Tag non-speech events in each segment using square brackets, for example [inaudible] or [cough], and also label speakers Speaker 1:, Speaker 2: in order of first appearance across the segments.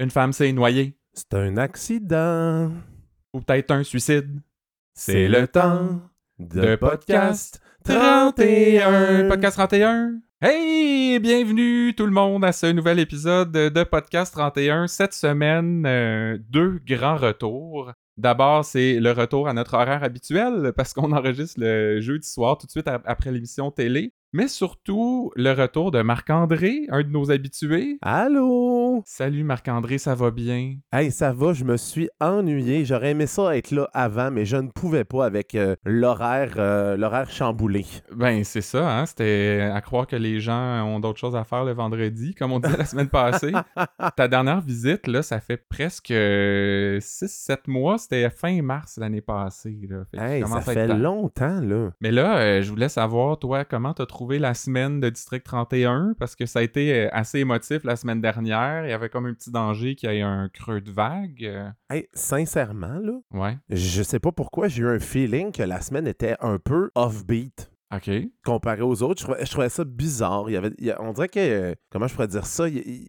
Speaker 1: Une femme s'est noyée.
Speaker 2: C'est un accident.
Speaker 1: Ou peut-être un suicide.
Speaker 2: C'est le temps
Speaker 1: de podcast 31. Podcast 31. Hey, bienvenue tout le monde à ce nouvel épisode de Podcast 31. Cette semaine, euh, deux grands retours. D'abord, c'est le retour à notre horaire habituel parce qu'on [laughs] enregistre le jeudi soir tout de suite après l'émission télé mais surtout le retour de Marc-André, un de nos habitués.
Speaker 2: Allô?
Speaker 1: Salut Marc-André, ça va bien?
Speaker 2: Hey, ça va, je me suis ennuyé. J'aurais aimé ça être là avant, mais je ne pouvais pas avec euh, l'horaire euh, l'horaire chamboulé.
Speaker 1: Ben, c'est ça, hein? C'était à croire que les gens ont d'autres choses à faire le vendredi, comme on disait la semaine passée. [laughs] Ta dernière visite, là, ça fait presque 6-7 mois. C'était fin mars l'année passée.
Speaker 2: Hey, ça fait longtemps, là.
Speaker 1: Mais là, euh, je voulais savoir, toi, comment t'as trouvé la semaine de District 31 parce que ça a été euh, assez émotif la semaine dernière. Il y avait comme un petit danger qu'il y ait un creux de vague.
Speaker 2: Hey, sincèrement, là,
Speaker 1: ouais.
Speaker 2: je sais pas pourquoi j'ai eu un feeling que la semaine était un peu offbeat.
Speaker 1: OK.
Speaker 2: Comparé aux autres, je trouvais, ça bizarre. Il y avait, on dirait que, comment je pourrais dire ça, il,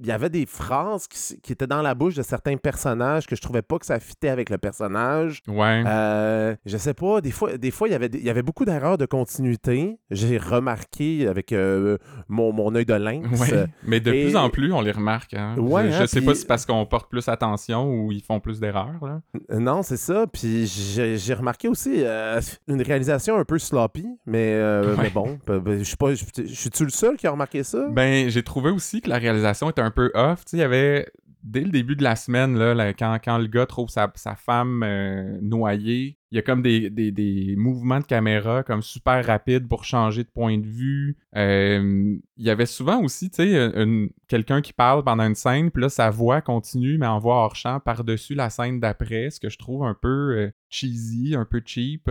Speaker 2: y avait des phrases qui, étaient dans la bouche de certains personnages que je trouvais pas que ça fitait avec le personnage.
Speaker 1: Ouais.
Speaker 2: Euh, je sais pas, des fois, des fois il, y avait, il y avait beaucoup d'erreurs de continuité. J'ai remarqué avec euh, mon, mon œil de lynx.
Speaker 1: Ouais. Mais de plus en plus, on les remarque. Hein.
Speaker 2: Ouais,
Speaker 1: je,
Speaker 2: hein,
Speaker 1: sais pas si c'est parce qu'on porte plus attention ou ils font plus d'erreurs.
Speaker 2: Non, c'est ça. Puis j'ai remarqué aussi euh, une réalisation un peu sloppy. Mais, euh, [laughs] mais bon, je suis pas. Je suis-tu le seul qui a remarqué ça?
Speaker 1: Ben, j'ai trouvé aussi que la réalisation était un peu off. Tu sais, il y avait. Dès le début de la semaine, là, quand, quand, le gars trouve sa, sa femme euh, noyée, il y a comme des, des, des, mouvements de caméra comme super rapides pour changer de point de vue. Euh, il y avait souvent aussi, tu sais, quelqu'un qui parle pendant une scène, puis là, sa voix continue, mais en voix hors champ par-dessus la scène d'après, ce que je trouve un peu cheesy, un peu cheap.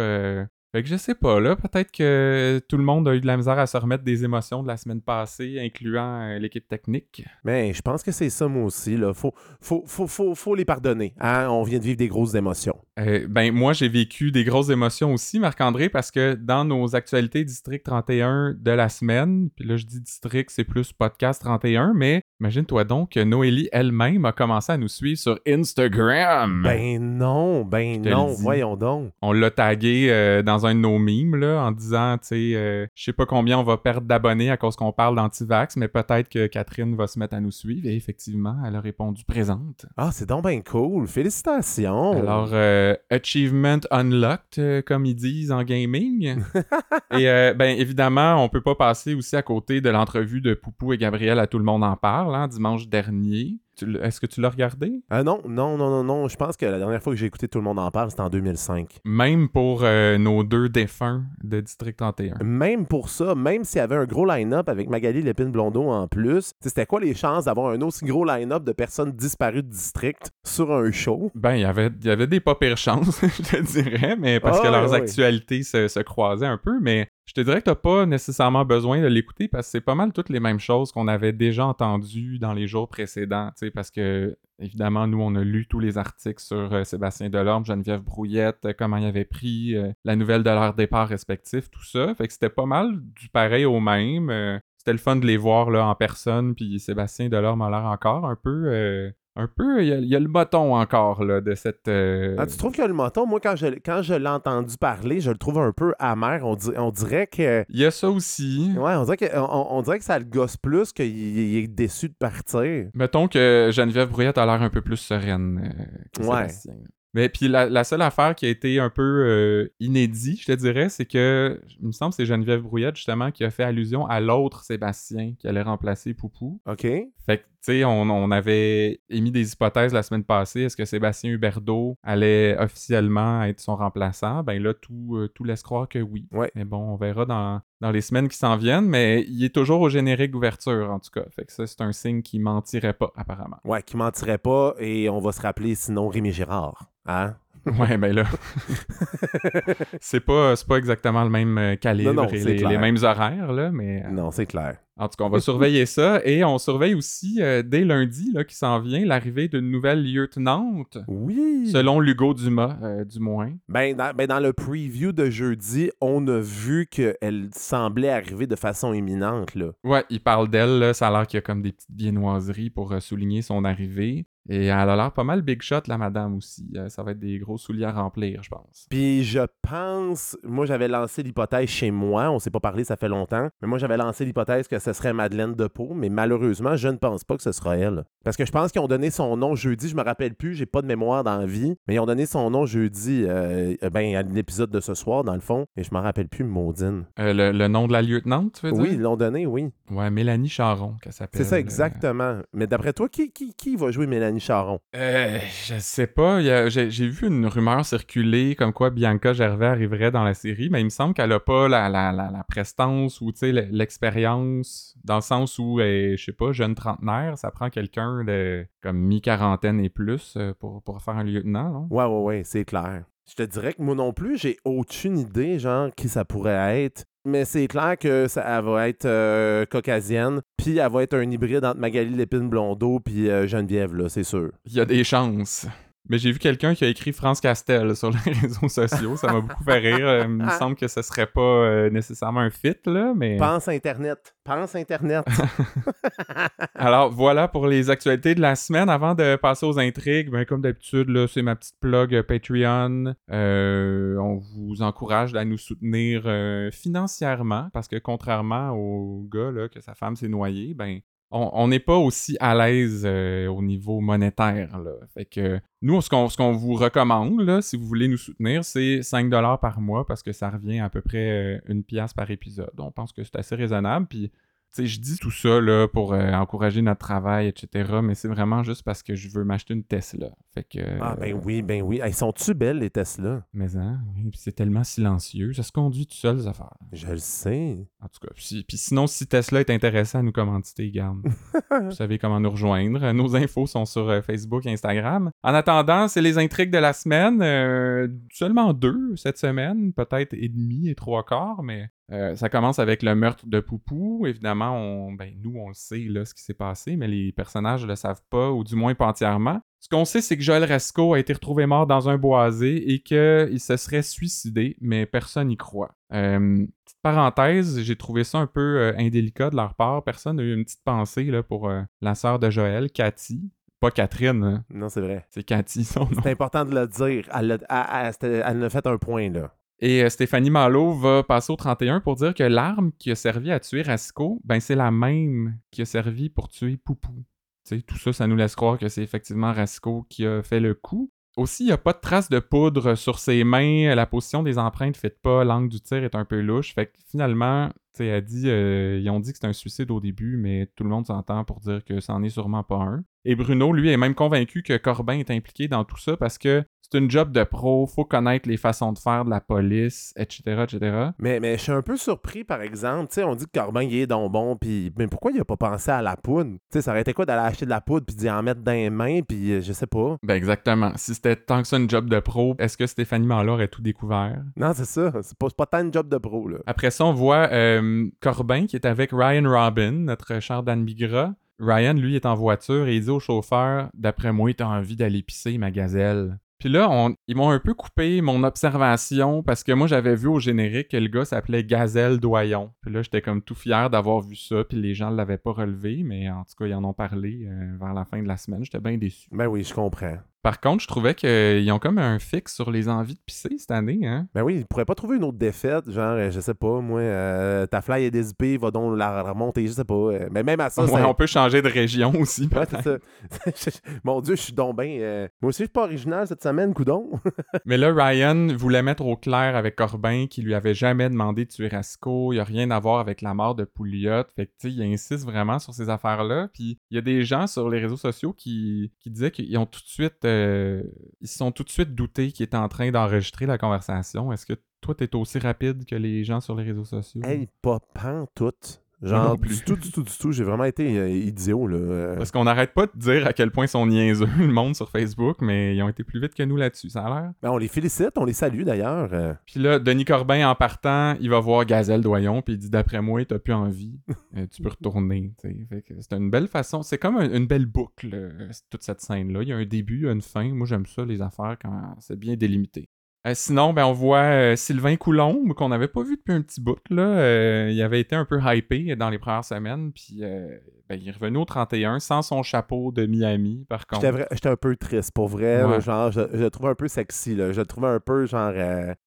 Speaker 1: Fait que je sais pas, là, peut-être que tout le monde a eu de la misère à se remettre des émotions de la semaine passée, incluant euh, l'équipe technique.
Speaker 2: Mais je pense que c'est ça, moi aussi, là. Faut, faut, faut, faut, les pardonner. Hein? On vient de vivre des grosses émotions.
Speaker 1: Euh, ben, moi, j'ai vécu des grosses émotions aussi, Marc-André, parce que dans nos actualités District 31 de la semaine, puis là, je dis District, c'est plus podcast 31, mais Imagine-toi donc que Noélie elle-même a commencé à nous suivre sur Instagram.
Speaker 2: Ben non, ben non, voyons donc.
Speaker 1: On l'a tagué euh, dans un de nos mimes là, en disant, tu sais, euh, je sais pas combien on va perdre d'abonnés à cause qu'on parle d'antivax, mais peut-être que Catherine va se mettre à nous suivre. Et effectivement, elle a répondu présente.
Speaker 2: Ah, c'est donc bien cool. Félicitations.
Speaker 1: Alors, euh, achievement unlocked, comme ils disent en gaming. [laughs] et ben évidemment, on peut pas passer aussi à côté de l'entrevue de Poupou et Gabriel à tout le monde en parle dimanche dernier. Est-ce que tu l'as regardé?
Speaker 2: Ah non, non, non, non, non. Je pense que la dernière fois que j'ai écouté Tout le monde en parle, c'était en 2005.
Speaker 1: Même pour euh, nos deux défunts de District 31.
Speaker 2: Même pour ça, même s'il y avait un gros line-up avec Magali Lépine-Blondeau en plus, c'était quoi les chances d'avoir un aussi gros line-up de personnes disparues de District sur un show?
Speaker 1: Ben, y il y avait des pas pires chances, [laughs] je te dirais, mais parce que ah, leurs actualités se, se, croisaient un peu, mais je te dirais que t'as pas nécessairement besoin de l'écouter parce que c'est pas mal toutes les mêmes choses qu'on avait déjà entendues dans les jours précédents, parce que évidemment, nous, on a lu tous les articles sur euh, Sébastien Delorme, Geneviève Brouillette, euh, comment il avait pris euh, la nouvelle de leur départ respectif, tout ça. Fait que c'était pas mal du pareil au même. c'était le fun de les voir là en personne, puis Sébastien Delorme a l'air encore un peu un peu, il y, a, le moton encore là, de cette. Euh,
Speaker 2: ah, tu trouves qu'il y a le moton Moi, quand je, quand je l'ai entendu parler, je le trouve un peu amer. On, on dirait que.
Speaker 1: Il y a ça aussi.
Speaker 2: Ouais, on dirait que, on, dirait que ça le gosse plus qu'il est déçu de partir.
Speaker 1: Mettons que Geneviève Brouillette a l'air un peu plus sereine euh, que ouais. Mais puis la, seule affaire qui a été un peu euh, inédit, je te dirais, c'est que, il me semble que c'est Geneviève Brouillette, justement, qui a fait allusion à l'autre Sébastien qui allait remplacer Poupou.
Speaker 2: OK.
Speaker 1: Fait que, sais, on, avait émis des hypothèses la semaine passée. Est-ce que Sébastien Huberdeau allait officiellement être son remplaçant? Ben là, tout, euh, tout laisse croire que oui.
Speaker 2: Ouais.
Speaker 1: Mais bon, on verra dans, dans les semaines qui s'en viennent, mais il est toujours au générique d'ouverture, en tout cas. Fait que ça, c'est un signe qui mentirait pas, apparemment.
Speaker 2: Ouais, qui mentirait pas, et on va se rappeler sinon Rémi Girard. Hein?
Speaker 1: Ouais, ben là. [laughs] c'est pas, c'est pas exactement le même euh, calibre
Speaker 2: Non, non,
Speaker 1: et les, les mêmes horaires, là, mais. euh,
Speaker 2: Non, c'est clair.
Speaker 1: En tout cas, on va surveiller [laughs] ça et on surveille aussi euh, dès lundi là, qui s'en vient l'arrivée d'une nouvelle lieutenante,
Speaker 2: Oui.
Speaker 1: selon Lugo Dumas, euh, du moins.
Speaker 2: Ben dans, ben, dans le preview de jeudi, on a vu qu'elle semblait arriver de façon imminente, là.
Speaker 1: Ouais, il parle d'elle, là, ça a l'air qu'il y a comme des petites viennoiseries pour euh, souligner son arrivée. Et elle a l'air pas mal big shot, la madame aussi. Euh, ça va être des gros souliers à remplir, je pense.
Speaker 2: Puis je pense, moi j'avais lancé l'hypothèse chez moi, on s'est pas parlé, ça fait longtemps, mais moi j'avais lancé l'hypothèse que ce serait Madeleine Depot, mais malheureusement, je ne pense pas que ce sera elle. Parce que je pense qu'ils ont donné son nom jeudi, je me rappelle plus, j'ai pas de mémoire dans la vie, mais ils ont donné son nom jeudi, euh, ben à l'épisode de ce soir dans le fond, et je m'en rappelle plus, Maudine.
Speaker 1: Euh, le, le nom de la lieutenante, tu veux
Speaker 2: Oui,
Speaker 1: dire?
Speaker 2: ils l'ont donné, oui.
Speaker 1: Ouais, Mélanie Charon, qu'elle s'appelle.
Speaker 2: C'est ça exactement. Mais d'après toi, qui, qui, qui va jouer Mélanie Charon?
Speaker 1: Euh, je sais pas. J'ai vu une rumeur circuler comme quoi Bianca Gervais arriverait dans la série, mais il me semble qu'elle a pas la, la, la, la prestance ou l'expérience dans le sens où, je sais pas, jeune trentenaire, ça prend quelqu'un de comme mi-quarantaine et plus euh, pour, pour faire un lieutenant. non?
Speaker 2: Ouais, ouais, ouais, c'est clair. Je te dirais que moi non plus, j'ai aucune idée, genre, qui ça pourrait être. Mais c'est clair que ça va être euh, caucasienne, puis elle va être un hybride entre Magali Lépine Blondeau puis euh, Geneviève, là, c'est sûr.
Speaker 1: Il y a des chances. Mais j'ai vu quelqu'un qui a écrit France Castel sur les [laughs] réseaux sociaux. Ça m'a beaucoup fait rire. Euh, Il me semble que ce serait pas euh, nécessairement un fit, là, mais...
Speaker 2: Pense Internet. Pense Internet. [laughs]
Speaker 1: Alors voilà pour les actualités de la semaine. Avant de passer aux intrigues, ben, comme d'habitude, là, c'est ma petite plug euh, Patreon. Euh, on vous encourage à nous soutenir euh, financièrement parce que contrairement au gars là, que sa femme s'est noyée, ben on n'est pas aussi à l'aise euh, au niveau monétaire. Là. Fait que nous, ce qu'on vous recommande, si vous voulez nous soutenir, c'est 5$ par mois parce que ça revient à peu près euh, une pièce par épisode. On pense que c'est assez raisonnable. Puis je dis tout ça là, pour euh, encourager notre travail, etc. Mais c'est vraiment juste parce que je veux m'acheter une Tesla. Fait que.
Speaker 2: ah, ben
Speaker 1: euh,
Speaker 2: oui, ben oui. Elles sont-tu belles, les Tesla?
Speaker 1: Mais hein, oui, c'est tellement silencieux. Ça se conduit tout seul, les affaires.
Speaker 2: Je le sais.
Speaker 1: En tout cas, puis, puis sinon, si Tesla est intéressé à nous commanditer, garde. [laughs] Vous savez comment nous rejoindre. Nos infos sont sur euh, Facebook et Instagram. En attendant, c'est les intrigues de la semaine. seulement deux cette semaine, peut-être et demi et trois quarts, mais euh, ça commence avec le meurtre de Poupou. Évidemment, on, ben, nous, on le sait, là, ce qui s'est passé, mais les personnages ne le savent pas, ou du moins pas entièrement. Ce qu'on sait, c'est que Joël Resco a été retrouvé mort dans un boisé et qu'il se serait suicidé, mais personne n'y croit. Euh, petite parenthèse, j'ai trouvé ça un peu euh, indélicat de leur part. Personne n'a eu une petite pensée là, pour la sœur de Joël, Cathy. Pas Catherine, hein.
Speaker 2: Non, c'est vrai.
Speaker 1: c'est Cathy son nom.
Speaker 2: C'est important de le dire. Elle, a- elle- a fait un point, là.
Speaker 1: Et euh, Stéphanie Malo va passer au 31 pour dire que l'arme qui a servi à tuer Rasco, ben c'est la même qui a servi pour tuer Poupou. Tout ça, ça nous laisse croire que c'est effectivement Rasco qui a fait le coup. Aussi, il n'y a pas de traces de poudre sur ses mains, la position des empreintes ne fit pas, l'angle du tir est un peu louche. Fait que finalement, elle dit, euh, ils ont dit que c'est un suicide au début, mais tout le monde s'entend pour dire que c'en est sûrement pas un. Et Bruno, lui, est même convaincu que Corbin est impliqué dans tout ça parce que c'est une job de pro, faut connaître les façons de faire de la police, etc., etc.
Speaker 2: Mais, mais je suis un peu surpris, par exemple. Tu sais, on dit que Corbin, il est donc bon, puis... Mais pourquoi il a pas pensé à la poudre? Tu sais, ça aurait été quoi d'aller acheter de la poudre, puis d'y en mettre dans les mains, puis euh, je sais pas.
Speaker 1: Ben exactement. Si c'était tant que ça une job de pro, est-ce que Stéphanie Manlard aurait tout découvert?
Speaker 2: Non, c'est ça. C'est pas, pas tant une job de pro, là.
Speaker 1: Après ça, on voit euh, Corbin qui est avec Ryan Robin, notre cher Dan Bigra. Ryan, lui, est en voiture et il dit au chauffeur D'après moi, t'as envie d'aller pisser, ma gazelle. Puis là, ils m'ont un peu coupé mon observation parce que moi, j'avais vu au générique que le gars s'appelait Gazelle Doyon. Puis là, j'étais comme tout fier d'avoir vu ça, puis les gens l'avaient pas relevé, mais en tout cas, ils en ont parlé euh, vers la fin de la semaine. J'étais bien déçu.
Speaker 2: Ben oui, je comprends.
Speaker 1: Par contre, je trouvais qu'ils ont comme un fixe sur les envies de pisser cette année, hein.
Speaker 2: Ben oui, il pourrait pas trouver une autre défaite, genre, euh, je sais pas, moi, euh, ta fly est dézippée, va donc la remonter, je sais pas. euh, mais même à ça,
Speaker 1: Ouais, on peut changer de région [laughs] aussi.
Speaker 2: Ouais, ça. [laughs] Mon Dieu, je suis donc euh, Moi aussi, je suis pas original cette semaine, coudon. [laughs]
Speaker 1: Mais là, Ryan voulait mettre au clair avec Corbin qui lui avait jamais demandé de tuer Rasco. Il n'y a rien à voir avec la mort de Pouliot. Fait que, tu sais, il insiste vraiment sur ces affaires-là. Puis, il y a des gens sur les réseaux sociaux qui, qui disaient qu'ils ont tout de suite. euh, ils se sont tout de suite doutés qu'il était en train d'enregistrer la conversation. Est-ce que toi, t'es aussi rapide que les gens sur les réseaux sociaux?
Speaker 2: hey, pas tout. Genre,
Speaker 1: non plus.
Speaker 2: du tout, du tout, du tout. J'ai vraiment été euh, idiot, là. Euh,
Speaker 1: Parce qu'on n'arrête pas de dire à quel point ils sont niaiseux, [laughs] le monde sur Facebook, mais ils ont été plus vite que nous là-dessus, ça a l'air.
Speaker 2: ben, on les félicite, on les salue d'ailleurs. euh.
Speaker 1: Puis là, Denis Corbin, en partant, il va voir Gazelle Doyon, puis il dit D'après moi, t'as plus envie, euh, tu peux retourner. C'est une belle façon, c'est comme un- une belle boucle, toute cette scène-là. Il y a un début, il y a une fin. Moi, j'aime ça, les affaires, quand c'est bien délimité. Euh, sinon, ben, on voit euh, Sylvain Coulombe, qu'on n'avait pas vu depuis un petit bout. Là. Euh, il avait été un peu hypé dans les premières semaines, puis ben, il est revenu au 31 sans son chapeau de Miami, par contre.
Speaker 2: J'étais un peu triste, pour vrai.
Speaker 1: Ouais.
Speaker 2: là, genre, je, je le trouvais un peu sexy, là. Je le trouvais un peu, genre,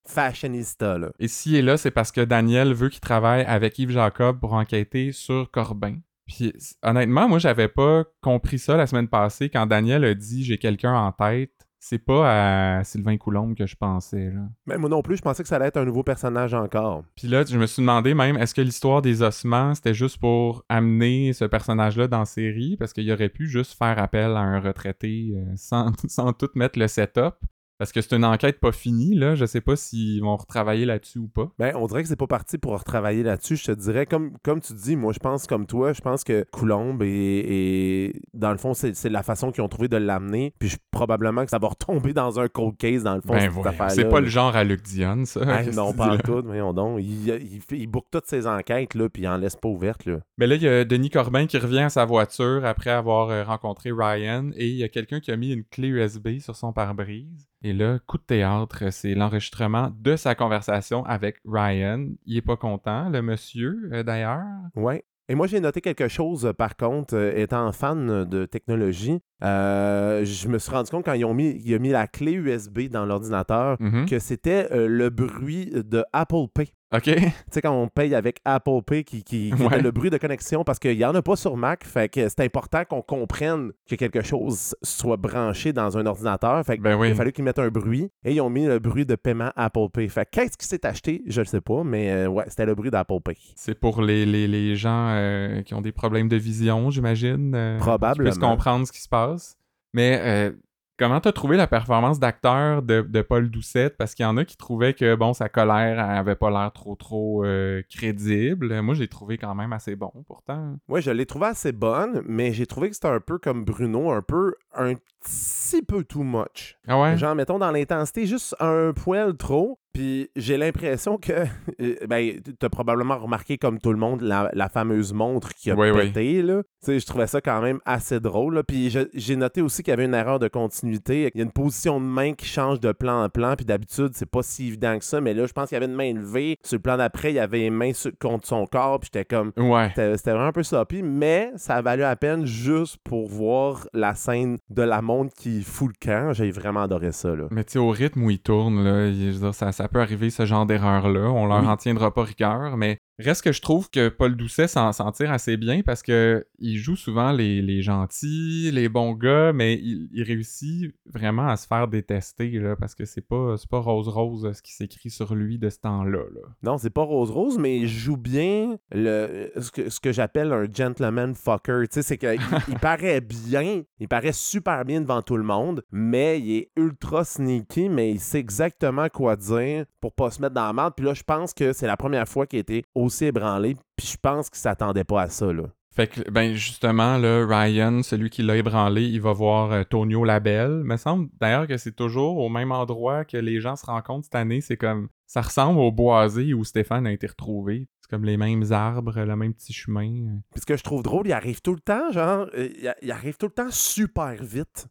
Speaker 2: fashionista, là.
Speaker 1: Et s'il est là, c'est parce que Daniel veut qu'il travaille avec Yves Jacob pour enquêter sur Corbin. Puis honnêtement, moi j'avais pas compris ça la semaine passée quand Daniel a dit j'ai quelqu'un en tête. C'est pas à Sylvain Coulombe que je pensais là.
Speaker 2: Mais moi non plus, je pensais que ça allait être un nouveau personnage encore.
Speaker 1: Puis là, je me suis demandé même est-ce que l'histoire des ossements c'était juste pour amener ce personnage-là dans la série? Parce qu'il aurait pu juste faire appel à un retraité euh, sans, [laughs] sans tout mettre le setup. Parce que c'est une enquête pas finie, là. Je sais pas s'ils vont retravailler là-dessus ou pas.
Speaker 2: Ben, on dirait que c'est pas parti pour retravailler là-dessus. Je te dirais, comme, comme tu dis, moi, je pense comme toi, je pense que Coulombe et, dans le fond, c'est la façon qu'ils ont trouvé de l'amener. Puis je- probablement que ça va retomber dans un cold case, dans le fond,
Speaker 1: Ben c'est pas le genre à Luc Dion, ça. Qu'est-ce
Speaker 2: non, pas tout, voyons donc. Il, il boucle toutes ses enquêtes, là, puis il en laisse pas ouvertes, là.
Speaker 1: Mais là, il y a Denis Corbin qui revient à sa voiture après avoir euh, rencontré Ryan et il y a quelqu'un qui a mis une clé USB sur son pare-brise. Et là, coup de théâtre, c'est l'enregistrement de sa conversation avec Ryan. Il est pas content, le monsieur, euh, d'ailleurs.
Speaker 2: Ouais. Et moi, j'ai noté quelque chose, euh, par contre, euh, étant fan de technologie, euh, je me suis rendu compte quand ils ont mis, ils ont mis la clé USB dans l'ordinateur
Speaker 1: Mhm.
Speaker 2: que c'était euh, le bruit de Apple Pay.
Speaker 1: OK.
Speaker 2: Tu sais, quand on paye avec Apple Pay, qui, qui, qui
Speaker 1: Ouais.
Speaker 2: était le bruit de connexion, parce qu'il n'y en a pas sur Mac, fait que c'est important qu'on comprenne que quelque chose soit branché dans un ordinateur. Fait que
Speaker 1: Ben oui.
Speaker 2: il a fallu qu'ils mettent un bruit, et ils ont mis le bruit de paiement Apple Pay. Fait que qu'est-ce qui s'est acheté? Je ne sais pas, mais euh, ouais, c'était le bruit d'Apple Pay.
Speaker 1: C'est pour les, les, les gens euh, qui ont des problèmes de vision, j'imagine. euh, Qui
Speaker 2: Probablement.
Speaker 1: puissent comprendre ce qui se passe. Mais euh, comment t'as trouvé la performance d'acteur de, de Paul Doucette? Parce qu'il y en a qui trouvaient que, bon, sa colère elle avait pas l'air trop, trop euh, crédible. Moi, je l'ai trouvé quand même assez bon, pourtant.
Speaker 2: Ouais, je l'ai trouvé assez bonne, mais j'ai trouvé que c'était un peu comme Bruno, un peu, un petit peu too much.
Speaker 1: Ah ouais?
Speaker 2: Genre, mettons, dans l'intensité, juste un poil trop. Puis j'ai l'impression que, [laughs] euh, ben, t'as probablement remarqué, comme tout le monde, la, la fameuse montre qui a
Speaker 1: Oui, oui.
Speaker 2: pété, là. Tu sais, je trouvais ça quand même assez drôle, là. Puis j'ai noté aussi qu'il y avait une erreur de continuité. Il y a une position de main qui change de plan en plan, puis d'habitude, c'est pas si évident que ça, mais là, je pense qu'il y avait une main levée. Sur le plan d'après, il y avait une main sur- contre son corps, puis j'étais comme,
Speaker 1: Ouais.
Speaker 2: c'était vraiment un peu sloppy, mais ça a valu la peine juste pour voir la scène de la montre qui fout le camp. J'ai vraiment adoré ça, là.
Speaker 1: Mais tu sais, au rythme où il tourne, là, il- je veux dire, ça, ça peut arriver ce genre d'erreur-là. On leur
Speaker 2: Oui.
Speaker 1: en tiendra pas rigueur, mais reste que je trouve que Paul Doucet s'en tire assez bien parce que il joue souvent les, gentils, les bons gars, mais il, réussit vraiment à se faire détester, là, parce que c'est pas, pas rose-rose ce qui s'écrit sur lui de ce temps-là. Là.
Speaker 2: Non, c'est pas rose-rose, mais il joue bien le, ce que, ce que j'appelle un gentleman fucker. Tu sais, c'est qu'il il paraît bien, il paraît super bien devant tout le monde, mais il est ultra sneaky, mais il sait exactement quoi dire pour pas se mettre dans la merde. Puis là, je pense que c'est la première fois qu'il a été aussi ébranlé, puis je pense qu'il s'attendait pas à ça, là.
Speaker 1: Fait que, ben justement, là, Ryan, celui qui l'a ébranlé, il va voir euh, Tonio Labelle. Me semble d'ailleurs que c'est toujours au même endroit que les gens se rencontrent cette année. C'est comme. Ça ressemble au boisé où Stéphane a été retrouvé. C'est comme les mêmes arbres, le même petit chemin.
Speaker 2: Puis ce que je trouve drôle, il arrive tout le temps, genre, euh, il, il arrive tout le temps super vite.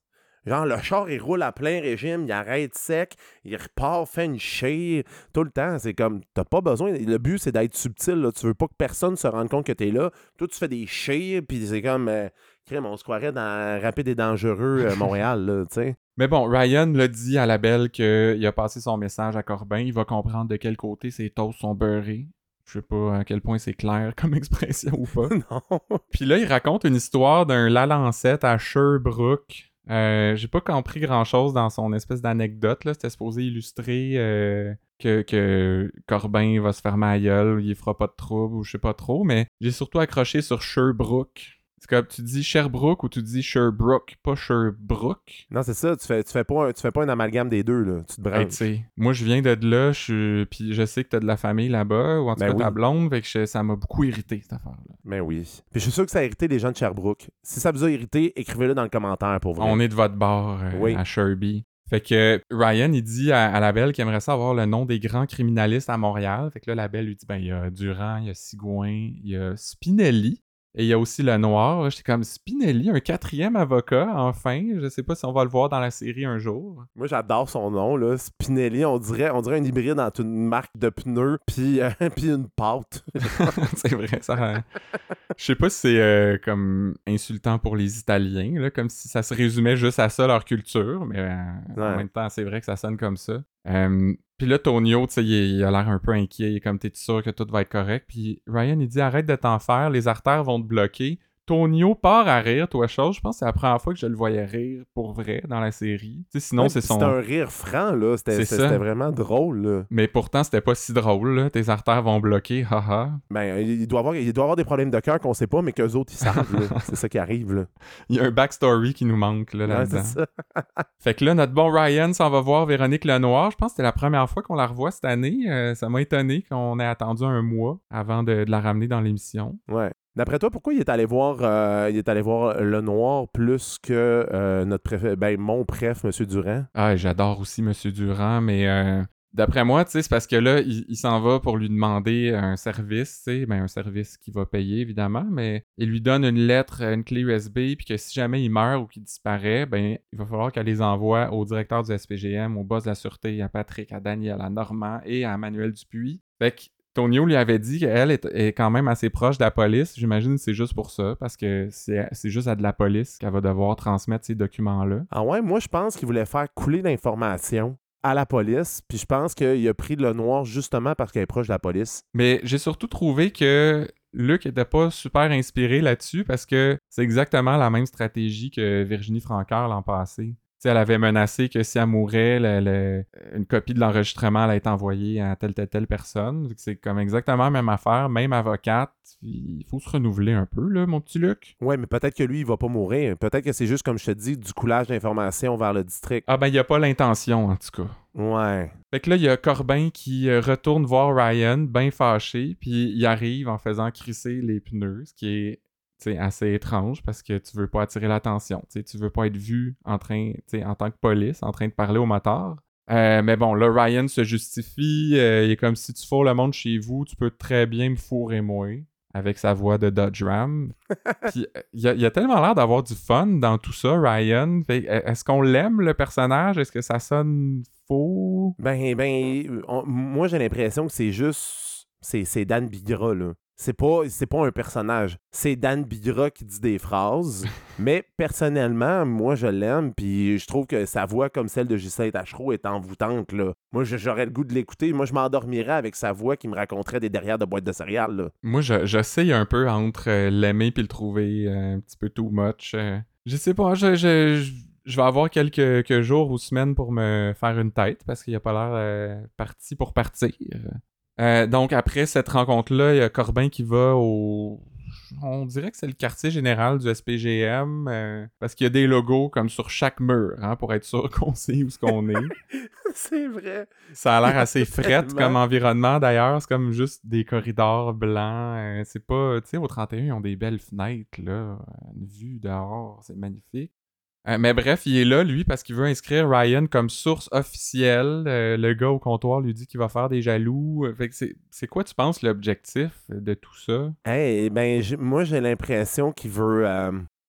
Speaker 2: Genre, le char, il roule à plein régime, il arrête sec, il repart, fait une chire. Tout le temps, c'est comme, t'as pas besoin. Le but, c'est d'être subtil. Là. Tu veux pas que personne se rende compte que t'es là. Toi, tu fais des chires, puis c'est comme, euh, crème, on se croirait dans Rapide et Dangereux euh, [laughs] Montréal, là, tu sais.
Speaker 1: Mais bon, Ryan l'a dit à la belle qu'il a passé son message à Corbin. Il va comprendre de quel côté ses toasts sont beurrés. Je sais pas à quel point c'est clair comme [laughs] expression ou pas. [laughs]
Speaker 2: non.
Speaker 1: Puis là, il raconte une histoire d'un Lalancette à Sherbrooke. Euh, J'ai pas compris grand chose dans son espèce d'anecdote. C'était supposé illustrer euh, que, que Corbin va se fermer à gueule, il fera pas de trouble ou je sais pas trop. Mais j'ai surtout accroché sur Sherbrooke. C'est comme tu dis Sherbrooke ou tu dis Sherbrooke, pas Sherbrooke?
Speaker 2: Non, c'est ça. Tu fais, tu fais pas un, tu fais pas un amalgame des deux, là. Tu te branches.
Speaker 1: moi, je viens de là, je puis je sais que t'as de la famille là-bas, ou en tout
Speaker 2: Ben
Speaker 1: cas ta
Speaker 2: oui.
Speaker 1: blonde, fait que je- ça m'a beaucoup irrité, cette affaire-là.
Speaker 2: Ben oui. Puis je suis sûr que ça a irrité les gens de Sherbrooke. Si ça vous a irrité, écrivez-le dans le commentaire pour vrai.
Speaker 1: On est de votre bord euh,
Speaker 2: Oui.
Speaker 1: à Sherby. Fait que Ryan, il dit à, à la belle qu'il aimerait savoir le nom des grands criminalistes à Montréal. Fait que là, la belle lui dit ben, il y a Durand, il y a Sigouin, il y a Spinelli. Et il y a aussi le noir. J'étais comme Spinelli, un quatrième avocat, enfin. Je sais pas si on va le voir dans la série un jour.
Speaker 2: Moi, j'adore son nom, là. Spinelli, on dirait, on dirait un hybride entre une marque de pneus puis, euh, [laughs] puis une pâte. [laughs]
Speaker 1: c'est vrai, ça. Je sais pas si c'est euh, comme insultant pour les Italiens, là, comme si ça se résumait juste à ça, leur culture, mais euh, en même temps, c'est vrai que ça sonne comme ça. Euh, puis là, Tonio, tu sais, il, a l'air un peu inquiet, il est comme, t'es sûr que tout va être correct? Puis Ryan, il dit, arrête de t'en faire, les artères vont te bloquer. Tonio part à rire, toi, chose. Je pense que c'est la première fois que je le voyais rire pour vrai dans la série. Sinon,
Speaker 2: Ouais,
Speaker 1: c'est son.
Speaker 2: C'était un rire franc, là. C'était vraiment drôle, là.
Speaker 1: Mais pourtant, c'était pas si drôle, là. Tes artères vont bloquer, haha.
Speaker 2: Ben, il doit avoir, il doit avoir des problèmes de cœur qu'on sait pas, mais qu'eux autres, ils savent, là. [laughs] C'est ça qui arrive, là.
Speaker 1: Il y a un backstory qui nous manque, là,
Speaker 2: Ouais,
Speaker 1: là-dedans.
Speaker 2: c'est ça. [laughs]
Speaker 1: Fait que là, notre bon Ryan s'en va voir Véronique Lenoir. Je pense que c'était la première fois qu'on la revoit cette année. Euh, ça m'a étonné qu'on ait attendu un mois avant de, de la ramener dans l'émission.
Speaker 2: Ouais. D'après toi, pourquoi il est allé voir, euh, il est allé voir le noir plus que euh, notre préfet, ben, mon préf, M. Durand?
Speaker 1: Ah, j'adore aussi Monsieur Durand, mais euh, d'après moi, c'est parce que là, il, s'en va pour lui demander un service, ben un service qu'il va payer, évidemment, mais il lui donne une lettre, une clé USB, puis que si jamais il meurt ou qu'il disparaît, ben, il va falloir qu'elle les envoie au directeur du SPGM, au boss de la sûreté, à Patrick, à Daniel, à Normand et à Manuel Dupuis. Fait que Tonio lui avait dit qu'elle est, est quand même assez proche de la police. J'imagine que c'est juste pour ça, parce que c'est c'est juste à de la police qu'elle va devoir transmettre ces documents-là.
Speaker 2: Ah ouais, moi, je pense qu'il voulait faire couler l'information à la police, puis je pense qu'il a pris le noir justement parce qu'il est proche de la police.
Speaker 1: Mais j'ai surtout trouvé que Luc était pas super inspiré là-dessus parce que c'est exactement la même stratégie que Virginie Francoeur l'an passé. Elle avait menacé que si elle mourait, le- le- une copie de l'enregistrement allait être envoyée à telle, telle, telle personne. C'est comme exactement la même affaire, même avocate. Il faut se renouveler un peu, là, mon petit Luc.
Speaker 2: Ouais, mais peut-être que lui, il va pas mourir. Peut-être que c'est juste, comme je te dis, du coulage d'informations vers le district.
Speaker 1: Ah ben, il a pas l'intention, en tout cas.
Speaker 2: Ouais.
Speaker 1: Fait que là, il y a Corbin qui euh, retourne voir Ryan, bien fâché, puis il arrive en faisant crisser les pneus, ce qui est assez étrange parce que tu veux pas attirer l'attention. tu veux pas être vu en train, en tant que police, en train de parler au moteur. Euh, mais bon, là, Ryan se justifie. euh, il est comme si tu fourres le monde chez vous, tu peux très bien me fourrer moi. Avec sa voix de Dodge Ram. [laughs] Puis il a, il a tellement l'air d'avoir du fun dans tout ça, Ryan. Est-ce qu'on l'aime, le personnage? Est-ce que ça sonne faux?
Speaker 2: Ben, ben, on- moi, j'ai l'impression que c'est juste. C'est c'est Dan Bigra, là. C'est pas, c'est pas un personnage. C'est Dan Bigra qui dit des phrases. [laughs] mais personnellement, moi, je l'aime. Puis je trouve que sa voix, comme celle de Ghislain Tachereau, est envoûtante, là. Moi, j'aurais le goût de l'écouter. Moi, je m'endormirais avec sa voix qui me raconterait des derrière de boîtes de céréales, là.
Speaker 1: Moi, je, j'essaye un peu entre euh, l'aimer puis le trouver euh, un petit peu too much. euh. je sais pas, je, je, je, vais avoir quelques, quelques jours ou semaines pour me faire une tête parce qu'il a pas l'air parti pour partir. Euh, donc, après cette rencontre-là, il y a Corbin qui va au. On dirait que c'est le quartier général du SPGM euh, parce qu'il y a des logos comme sur chaque mur hein, pour être sûr [laughs] qu'on sait où ce qu'on est. [laughs]
Speaker 2: c'est vrai.
Speaker 1: Ça a l'air assez [laughs] fret
Speaker 2: Tellement.
Speaker 1: comme environnement d'ailleurs. C'est comme juste des corridors blancs. Euh, c'est pas. Tu sais, au 31, ils ont des belles fenêtres, là. Une vue dehors. C'est magnifique. Euh, mais bref, il est là, lui, parce qu'il veut inscrire Ryan comme source officielle. Euh, le gars au comptoir lui dit qu'il va faire des jaloux. Euh, Fait c'est, quoi, tu penses, l'objectif de tout ça?
Speaker 2: Hey, ben, moi, j'ai l'impression qu'il veut.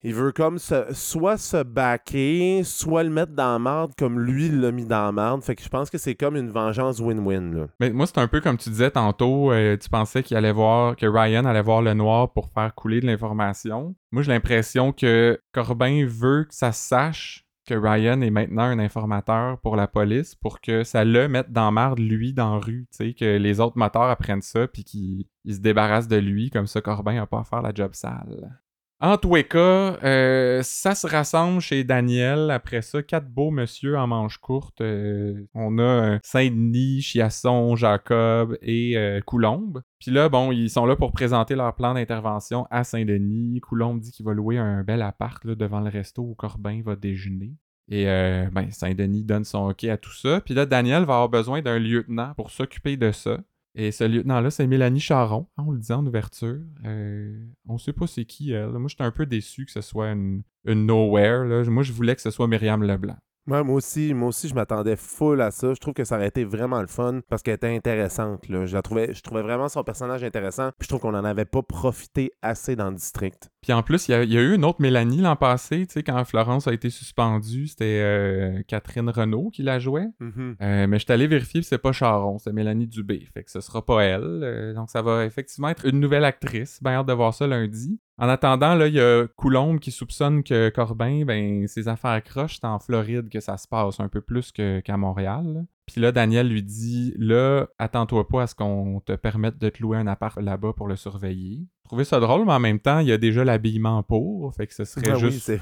Speaker 2: Il veut comme se, soit se baquer, soit le mettre dans la marde comme lui l'a mis dans la marde. Fait que je pense que c'est comme une vengeance win-win.
Speaker 1: Mais moi, c'est un peu comme tu disais tantôt, euh, tu pensais qu'il allait voir, que Ryan allait voir le noir pour faire couler de l'information. Moi, j'ai l'impression que Corbin veut que ça sache que Ryan est maintenant un informateur pour la police pour que ça le mette dans marde, lui, dans la rue. Tu sais, que les autres moteurs apprennent ça puis qu'ils ils se débarrassent de lui. Comme ça, Corbin n'a pas à faire la job sale. En tous cas, euh, ça se rassemble chez Daniel. Après ça, quatre beaux monsieur en manches courtes. Euh, on a euh, Saint-Denis, Chiasson, Jacob et Coulombe. Puis là, bon, ils sont là pour présenter leur plan d'intervention à Saint-Denis. Coulombe dit qu'il va louer un bel appart devant le resto où Corbin va déjeuner. Et ben, Saint-Denis donne son OK à tout ça. Puis là, Daniel va avoir besoin d'un lieutenant pour s'occuper de ça. Et ce lieutenant-là, c'est Mélanie Charon. hein, on le dit en ouverture. Euh, on sait pas c'est qui, elle. Moi, j'étais un peu déçu que ce soit une, une nowhere. Là. Moi, je voulais que ce soit Myriam Leblanc.
Speaker 2: Ouais, moi aussi, moi aussi, je m'attendais full à ça. Je trouve que ça aurait été vraiment le fun parce qu'elle était intéressante. Là. Je, la trouvais, je trouvais vraiment son personnage intéressant. Puis je trouve qu'on en avait pas profité assez dans le district.
Speaker 1: Puis en plus, il y, a- il y a eu une autre Mélanie l'an passé, tu sais, quand Florence a été suspendue. C'était euh, Catherine Renault qui la jouait.
Speaker 2: Mhm.
Speaker 1: Euh, mais je suis allé vérifier, c'est pas Charon, c'est Mélanie Dubé. Fait que ce sera pas elle. Euh, donc ça va effectivement être une nouvelle actrice. Ben hâte de voir ça lundi. En attendant, là, il y a Coulombe qui soupçonne que Corbin, ben, ses affaires croches, c'est en Floride que ça se passe un peu plus qu'à Montréal. Puis là, Daniel lui dit Là, attends-toi pas à ce qu'on te permette de te louer un appart là-bas pour le surveiller. Je trouvais ça drôle, mais en même temps, il y a déjà l'habillement pour. Fait que ce serait
Speaker 2: oui,
Speaker 1: juste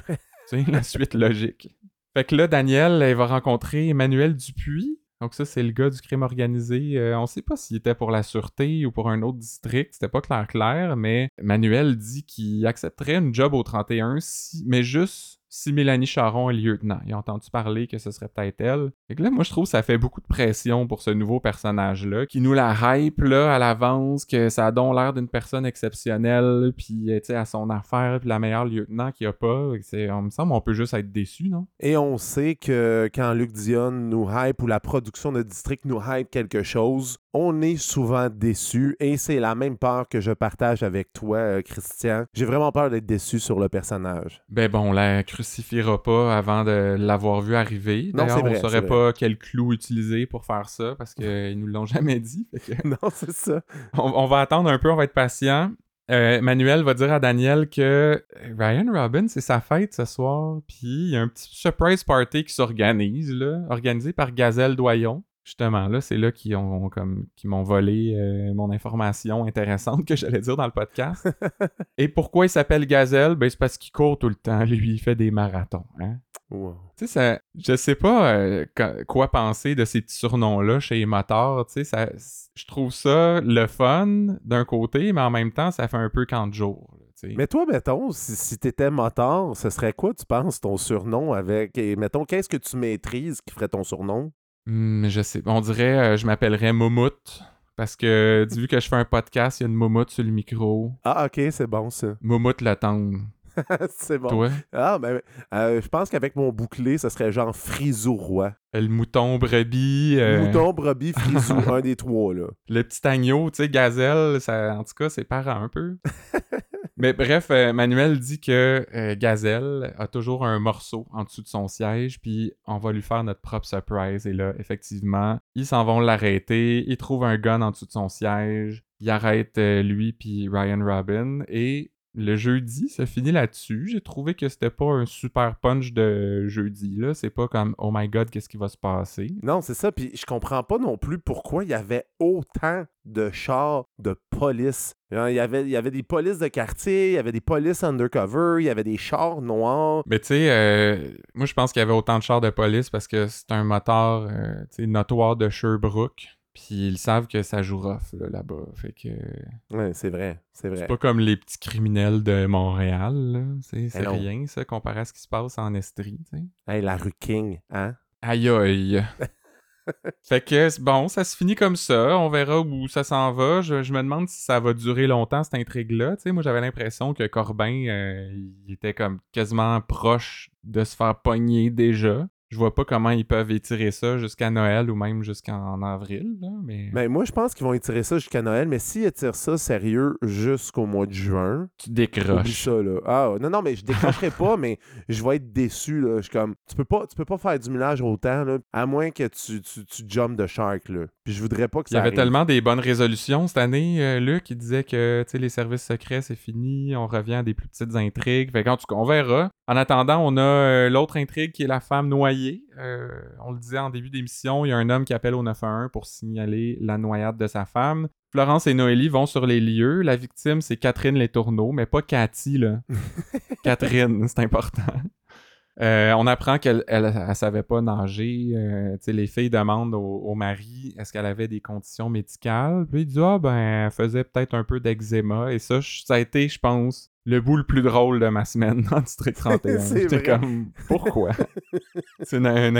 Speaker 1: sais, la suite logique. Fait que là, Daniel, elle va rencontrer Emmanuel Dupuis. Donc ça, c'est le gars du crime organisé. Euh, on sait pas s'il était pour la sûreté ou pour un autre district. C'était pas clair clair, mais Emmanuel dit qu'il accepterait une job au 31, si, mais juste si Mélanie Charon est lieutenant. Il a entendu parler que ce serait peut-être elle. Fait que là, moi, je trouve que ça fait beaucoup de pression pour ce nouveau personnage-là, qui nous la hype, là, à l'avance, que ça a donc l'air d'une personne exceptionnelle, puis, euh, tu sais, à son affaire, puis la meilleure lieutenant qu'il n'y a pas. C'est, on me semble, on peut juste être déçu, non?
Speaker 2: Et on sait que quand Luc Dion nous hype ou la production de district nous hype quelque chose, on est souvent déçu et c'est la même peur que je partage avec toi, euh, Christian. J'ai vraiment peur d'être déçu sur le personnage.
Speaker 1: Ben bon, on la crucifiera pas avant de l'avoir vu arriver. D'ailleurs, on saurait
Speaker 2: c'est
Speaker 1: pas quel clou utiliser pour faire ça, parce qu'ils nous l'ont jamais dit. [laughs]
Speaker 2: Non, c'est ça.
Speaker 1: on, on va attendre un peu, on va être patient. Euh, Manuel va dire à Daniel que Ryan Robin, c'est sa fête ce soir, puis il y a un petit surprise party qui s'organise, organisé par Gazelle Doyon. Justement, là, c'est là qu'ils ont comme qu'ils m'ont volé euh, mon information intéressante que j'allais dire dans le podcast. [laughs] Et pourquoi il s'appelle Gazelle? Ben, c'est parce qu'il court tout le temps. Lui, il fait des marathons. Hein?
Speaker 2: Wow.
Speaker 1: Tu sais, ça, je sais pas euh, qu- quoi penser de ces petits surnoms-là chez les motards. Tu sais, ça, je trouve ça le fun d'un côté, mais en même temps, ça fait un peu camp de jour. là, tu.
Speaker 2: Mais toi, mettons, si, si t'étais motard, ce serait quoi, tu penses, ton surnom avec. Et mettons, qu'est-ce que tu maîtrises qui ferait ton surnom?
Speaker 1: Hmm, je sais. On dirait, euh, je m'appellerais Moumout. Parce que, vu que je fais un podcast, il y a une Moumout sur le micro.
Speaker 2: Ah, ok, c'est bon ça.
Speaker 1: Moumout le tendre. [laughs]
Speaker 2: c'est bon.
Speaker 1: Toi,
Speaker 2: Ah, ben, euh, je pense qu'avec mon bouclé, ce serait genre frisou roi.
Speaker 1: le mouton brebis. euh,
Speaker 2: Mouton, brebis, frisou, [laughs] un des trois, là.
Speaker 1: Le petit agneau, tu sais, gazelle, ça, en tout cas, c'est parent un peu. [laughs] Mais bref, euh, Manuel dit que euh, Gazelle a toujours un morceau en dessous de son siège, puis on va lui faire notre propre surprise. Et là, effectivement, ils s'en vont l'arrêter. Ils trouvent un gun en dessous de son siège. Ils arrêtent euh, lui puis Ryan Robin. Et le jeudi, ça finit là-dessus. J'ai trouvé que c'était pas un super punch de jeudi. là. C'est pas comme Oh my god, qu'est-ce qui va se passer?
Speaker 2: Non, c'est ça. Puis je comprends pas non plus pourquoi il y avait autant de chars de police. Hein, Il y avait, il y avait des polices de quartier, il y avait des polices undercover, il y avait des chars noirs.
Speaker 1: Mais tu sais, euh, moi je pense qu'il y avait autant de chars de police parce que c'est un moteur euh, notoire de Sherbrooke. Puis ils savent que ça joue rough là, là-bas. Fait que
Speaker 2: Ouais, c'est vrai, c'est vrai.
Speaker 1: c'est pas comme les petits criminels de Montréal. C'est
Speaker 2: Eh
Speaker 1: rien ça comparé à ce qui se passe en Estrie.
Speaker 2: Hey, la rue King, hein?
Speaker 1: Aïe aïe. [laughs] fait que bon, ça se finit comme ça. On verra où ça s'en va. Je, je me demande si ça va durer longtemps cette intrigue-là. Moi j'avais l'impression que Corbin euh, il était comme quasiment proche de se faire pogner déjà. Je vois pas comment ils peuvent étirer ça jusqu'à Noël ou même jusqu'en avril, là, mais
Speaker 2: Ben, moi, je pense qu'ils vont étirer ça jusqu'à Noël, mais s'ils étirent ça sérieux jusqu'au mois de juin,
Speaker 1: tu décroches.
Speaker 2: ça, là. Ah, non, non, mais je décrocherai pas, [laughs] mais je vais être déçu, là. Je suis comme, tu peux pas, tu peux pas faire du millage autant, là, à moins que tu, tu, tu jump de shark, là. Puis je voudrais pas que
Speaker 1: Il y
Speaker 2: ça
Speaker 1: avait
Speaker 2: arrive.
Speaker 1: tellement des bonnes résolutions cette année, euh, Luc. Il disait que tu sais, les services secrets, c'est fini. On revient à des plus petites intrigues. Fait tout cas, on verra. En attendant, on a euh, l'autre intrigue qui est la femme noyée noyé. Euh, on le disait en début d'émission, il y a un homme qui appelle au 911 pour signaler la noyade de sa femme. Florence et Noélie vont sur les lieux. La victime, c'est Catherine Letourneau, mais pas Cathy, là. [laughs] Catherine, c'est important. Euh, on apprend qu'elle elle, savait pas nager. Euh, les filles demandent au, mari est-ce qu'elle avait des conditions médicales. Puis il dit ah ben elle faisait peut-être un peu d'eczéma. Et ça, ça a été, je pense, le bout le plus drôle de ma semaine [laughs] dans District [laughs] 31. J'étais comme pourquoi? [laughs] C'est une,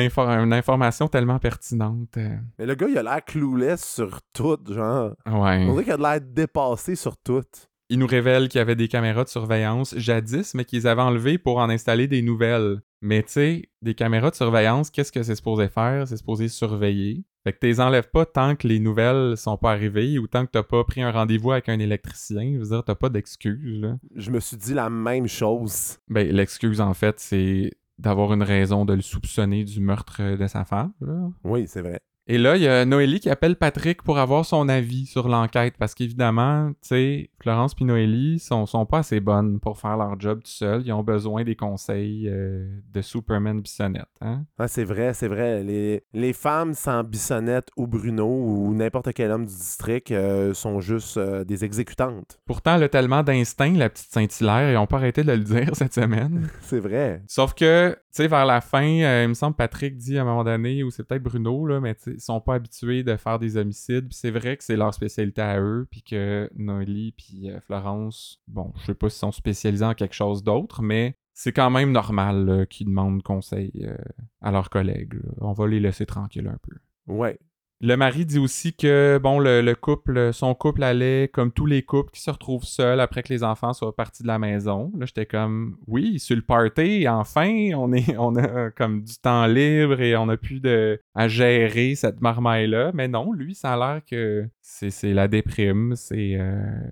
Speaker 1: information tellement pertinente.
Speaker 2: Mais le gars, il a l'air clouless sur tout, genre.
Speaker 1: Ouais.
Speaker 2: On dirait qu'il a l'air dépassé sur tout
Speaker 1: il nous révèle qu'il y avait des caméras de surveillance jadis, mais qu'ils avaient enlevées pour en installer des nouvelles. Mais tu sais, des caméras de surveillance, qu'est-ce que c'est supposé faire? C'est supposé surveiller. Fait que tu les enlèves pas tant que les nouvelles sont pas arrivées ou tant que t'as pas pris un rendez-vous avec un électricien. Je veux dire, t'as pas d'excuse, là.
Speaker 2: Je me suis dit la même chose.
Speaker 1: Ben, l'excuse, en fait, c'est d'avoir une raison de le soupçonner du meurtre de sa femme, là.
Speaker 2: Oui, c'est vrai.
Speaker 1: Et là, il y a Noélie qui appelle Patrick pour avoir son avis sur l'enquête parce qu'évidemment, tu sais, Florence et Noélie sont, sont pas assez bonnes pour faire leur job tout seuls. Ils ont besoin des conseils euh, de Superman Bissonnette. Hein?
Speaker 2: Ah, c'est vrai, c'est vrai. Les, les femmes sans Bissonnette ou Bruno ou n'importe quel homme du district euh, sont juste euh, des exécutantes.
Speaker 1: Pourtant, elle a tellement d'instinct, la petite Saint-Hilaire, et ils ont pas arrêté de le dire [laughs] cette semaine.
Speaker 2: c'est vrai.
Speaker 1: Sauf que, tu sais, vers la fin, il me semble Patrick dit à un moment donné, ou c'est peut-être Bruno, là, mais tu sont pas habitués de faire des homicides. c'est vrai que c'est leur spécialité à eux, puis que Nolly puis euh, Florence, bon, je sais pas s'ils sont spécialisés en quelque chose d'autre, mais c'est quand même normal qu'ils demandent conseil euh, à leurs collègues. On va les laisser tranquilles un peu.
Speaker 2: Ouais.
Speaker 1: Le mari dit aussi que bon le, couple, son couple allait comme tous les couples qui se retrouvent seuls après que les enfants soient partis de la maison. Là, j'étais comme oui, sur le party, enfin, on est on a comme du temps libre et on a plus de à gérer cette marmaille là. Mais non, lui, ça a l'air que c'est la déprime, c'est euh,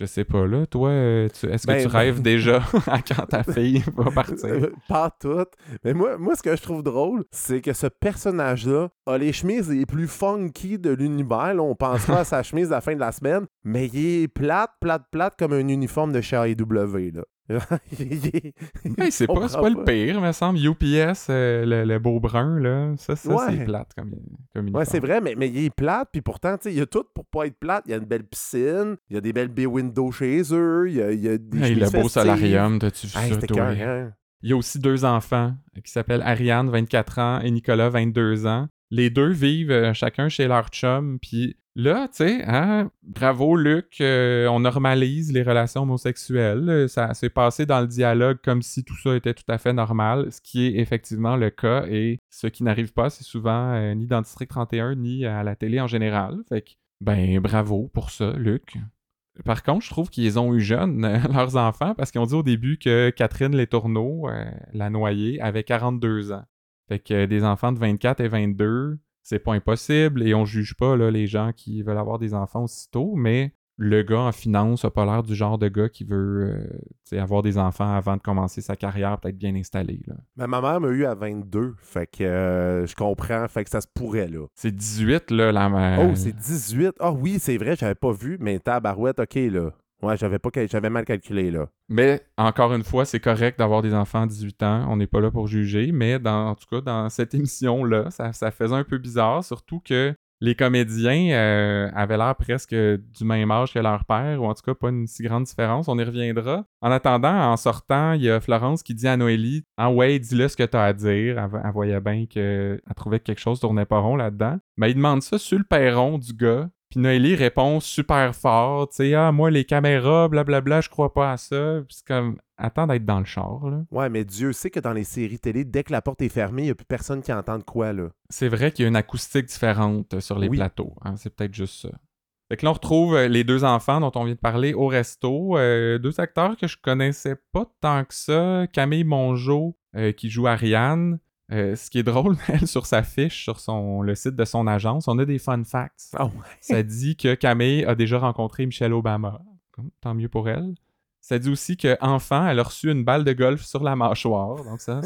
Speaker 1: je sais pas, là, toi, euh, est-ce que tu ben, rêves déjà [laughs] [laughs] à quand ta fille va partir? Euh,
Speaker 2: pas tout. Mais moi, moi, ce que je trouve drôle, c'est que ce personnage-là a les chemises les plus funky de l'univers. On pensera à [laughs] sa chemise à la fin de la semaine, mais il est plate, plate, plate comme un uniforme de chez AEW, là. [laughs]
Speaker 1: c'est pas, pas, le pire, me semble. UPS, euh, le, beau brun, là, ça, ça c'est plate comme, comme
Speaker 2: Ouais, c'est vrai, mais, mais il est plate, puis pourtant, il y a tout pour pas être plate. Il y a une belle piscine, il y a des belles bay windows chez eux, il y a, y a des
Speaker 1: hey, Le beau solarium, t'as-tu vu
Speaker 2: ça,
Speaker 1: toi? Il y a aussi deux enfants qui s'appellent Ariane, 24 ans, et Nicolas, 22 ans. Les deux vivent euh, chacun chez leur chum, puis Là, tu sais, hein, bravo Luc, euh, on normalise les relations homosexuelles. Euh, ça s'est passé dans le dialogue comme si tout ça était tout à fait normal, ce qui est effectivement le cas. Et ce qui n'arrive pas, c'est souvent euh, ni dans District 31 ni à la télé en général. Fait que, ben, bravo pour ça, Luc. Par contre, je trouve qu'ils ont eu jeunes, [laughs] leurs enfants, parce qu'ils ont dit au début que Catherine Letourneau, la noyée, avait 42 ans. Fait que des enfants de 24 et 22, c'est pas impossible et on juge pas là, les gens qui veulent avoir des enfants aussitôt, mais le gars en finance a pas l'air du genre de gars qui veut euh, avoir des enfants avant de commencer sa carrière peut-être bien installée. Là.
Speaker 2: Mais ma mère m'a eu à 22, fait que euh, je comprends, fait que ça se pourrait là.
Speaker 1: C'est 18 là la mère.
Speaker 2: Oh, c'est 18. Ah oui, c'est vrai, j'avais pas vu, mais tabarouette, ok là. Ouais, j'avais pas j'avais mal calculé là.
Speaker 1: Mais encore une fois, c'est correct d'avoir des enfants à 18 ans. On n'est pas là pour juger, mais dans, en tout cas, dans [laughs] cette émission-là, ça, ça faisait un peu bizarre, surtout que les comédiens euh, avaient l'air presque du même âge que leur père, ou en tout cas pas une si grande différence. On y reviendra. En attendant, en sortant, il y a Florence qui dit à Noélie Ah ouais, dis-le ce que tu as à dire. Elle, voyait bien qu'elle trouvait que quelque chose tournait pas rond là-dedans. Mais il demande ça sur le perron du gars. Puis Noélie répond super fort, tu sais, ah, moi, les caméras, blablabla, je crois pas à ça. Puis c'est comme, attends d'être dans le char, là.
Speaker 2: Ouais, mais Dieu sait que dans les séries télé, dès que la porte est fermée, il n'y a plus personne qui entend de quoi, là.
Speaker 1: C'est vrai qu'il y a une acoustique différente sur les plateaux. Hein, c'est peut-être juste ça. Fait que là, on retrouve euh, les deux enfants dont on vient de parler au resto. Euh, deux acteurs que je connaissais pas tant que ça. Camille Mongeau, euh, qui joue Ariane, euh, ce qui est drôle, [laughs] elle, sur sa fiche, sur son, le site de son agence, on a des fun facts.
Speaker 2: Ah
Speaker 1: ça dit que Camille a déjà rencontré Michelle Obama. Tant mieux pour elle. Ça dit aussi qu'enfant, elle a reçu une balle de golf sur la mâchoire. Donc ça,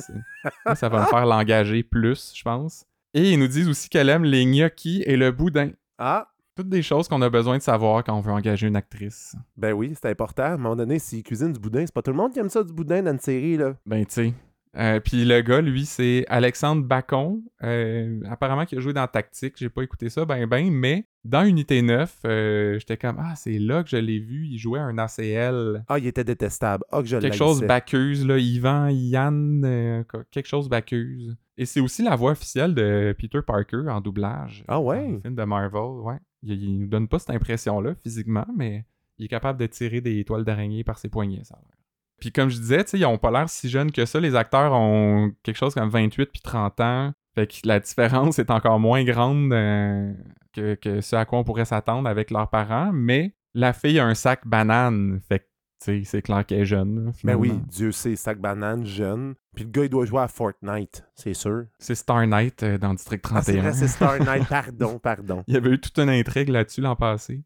Speaker 1: ça va me faire l'engager plus, je pense. Et ils nous disent aussi qu'elle aime les gnocchis et le boudin.
Speaker 2: Ah!
Speaker 1: Toutes des choses qu'on a besoin de savoir quand on veut engager une actrice.
Speaker 2: Ben oui, c'est important. À un moment donné, s'ils cuisinent du boudin, c'est pas tout le monde qui aime ça du boudin dans une série, là.
Speaker 1: Ben tu sais, Euh, puis le gars, lui, c'est Alexandre Bacon. Euh, apparemment, qui a joué dans Tactique. J'ai pas écouté ça, ben, ben, mais dans Unité 9, euh, j'étais comme Ah, c'est là que je l'ai vu. Il jouait un ACL.
Speaker 2: Ah, il était détestable. Ah, que je
Speaker 1: Quelque chose. Bacchus, là. Yvan, Yann, quelque chose Bacchus. Et c'est aussi la voix officielle de Peter Parker en doublage.
Speaker 2: Ah ouais?
Speaker 1: Dans le film de Marvel, ouais. Il, il nous donne pas cette impression-là physiquement, mais il est capable de tirer des toiles d'araignée par ses poignets, ça. Puis comme je disais, tu sais, ils ont pas l'air si jeunes que ça. Les acteurs ont quelque chose comme 28 puis 30 ans. Fait que la différence est encore moins grande euh, que, que ce à quoi on pourrait s'attendre avec leurs parents. Mais la fille a un sac banane. Fait que, tu sais, c'est clair qu'elle est jeune. là,
Speaker 2: Ben oui. Dieu sait, sac banane, jeune. Puis le gars, il doit jouer à Fortnite, c'est sûr.
Speaker 1: C'est Star Knight euh, dans District
Speaker 2: Ah, c'est
Speaker 1: 31.
Speaker 2: vrai, c'est Star Night. [laughs] Pardon, pardon.
Speaker 1: Il y avait eu toute une intrigue là-dessus l'an passé.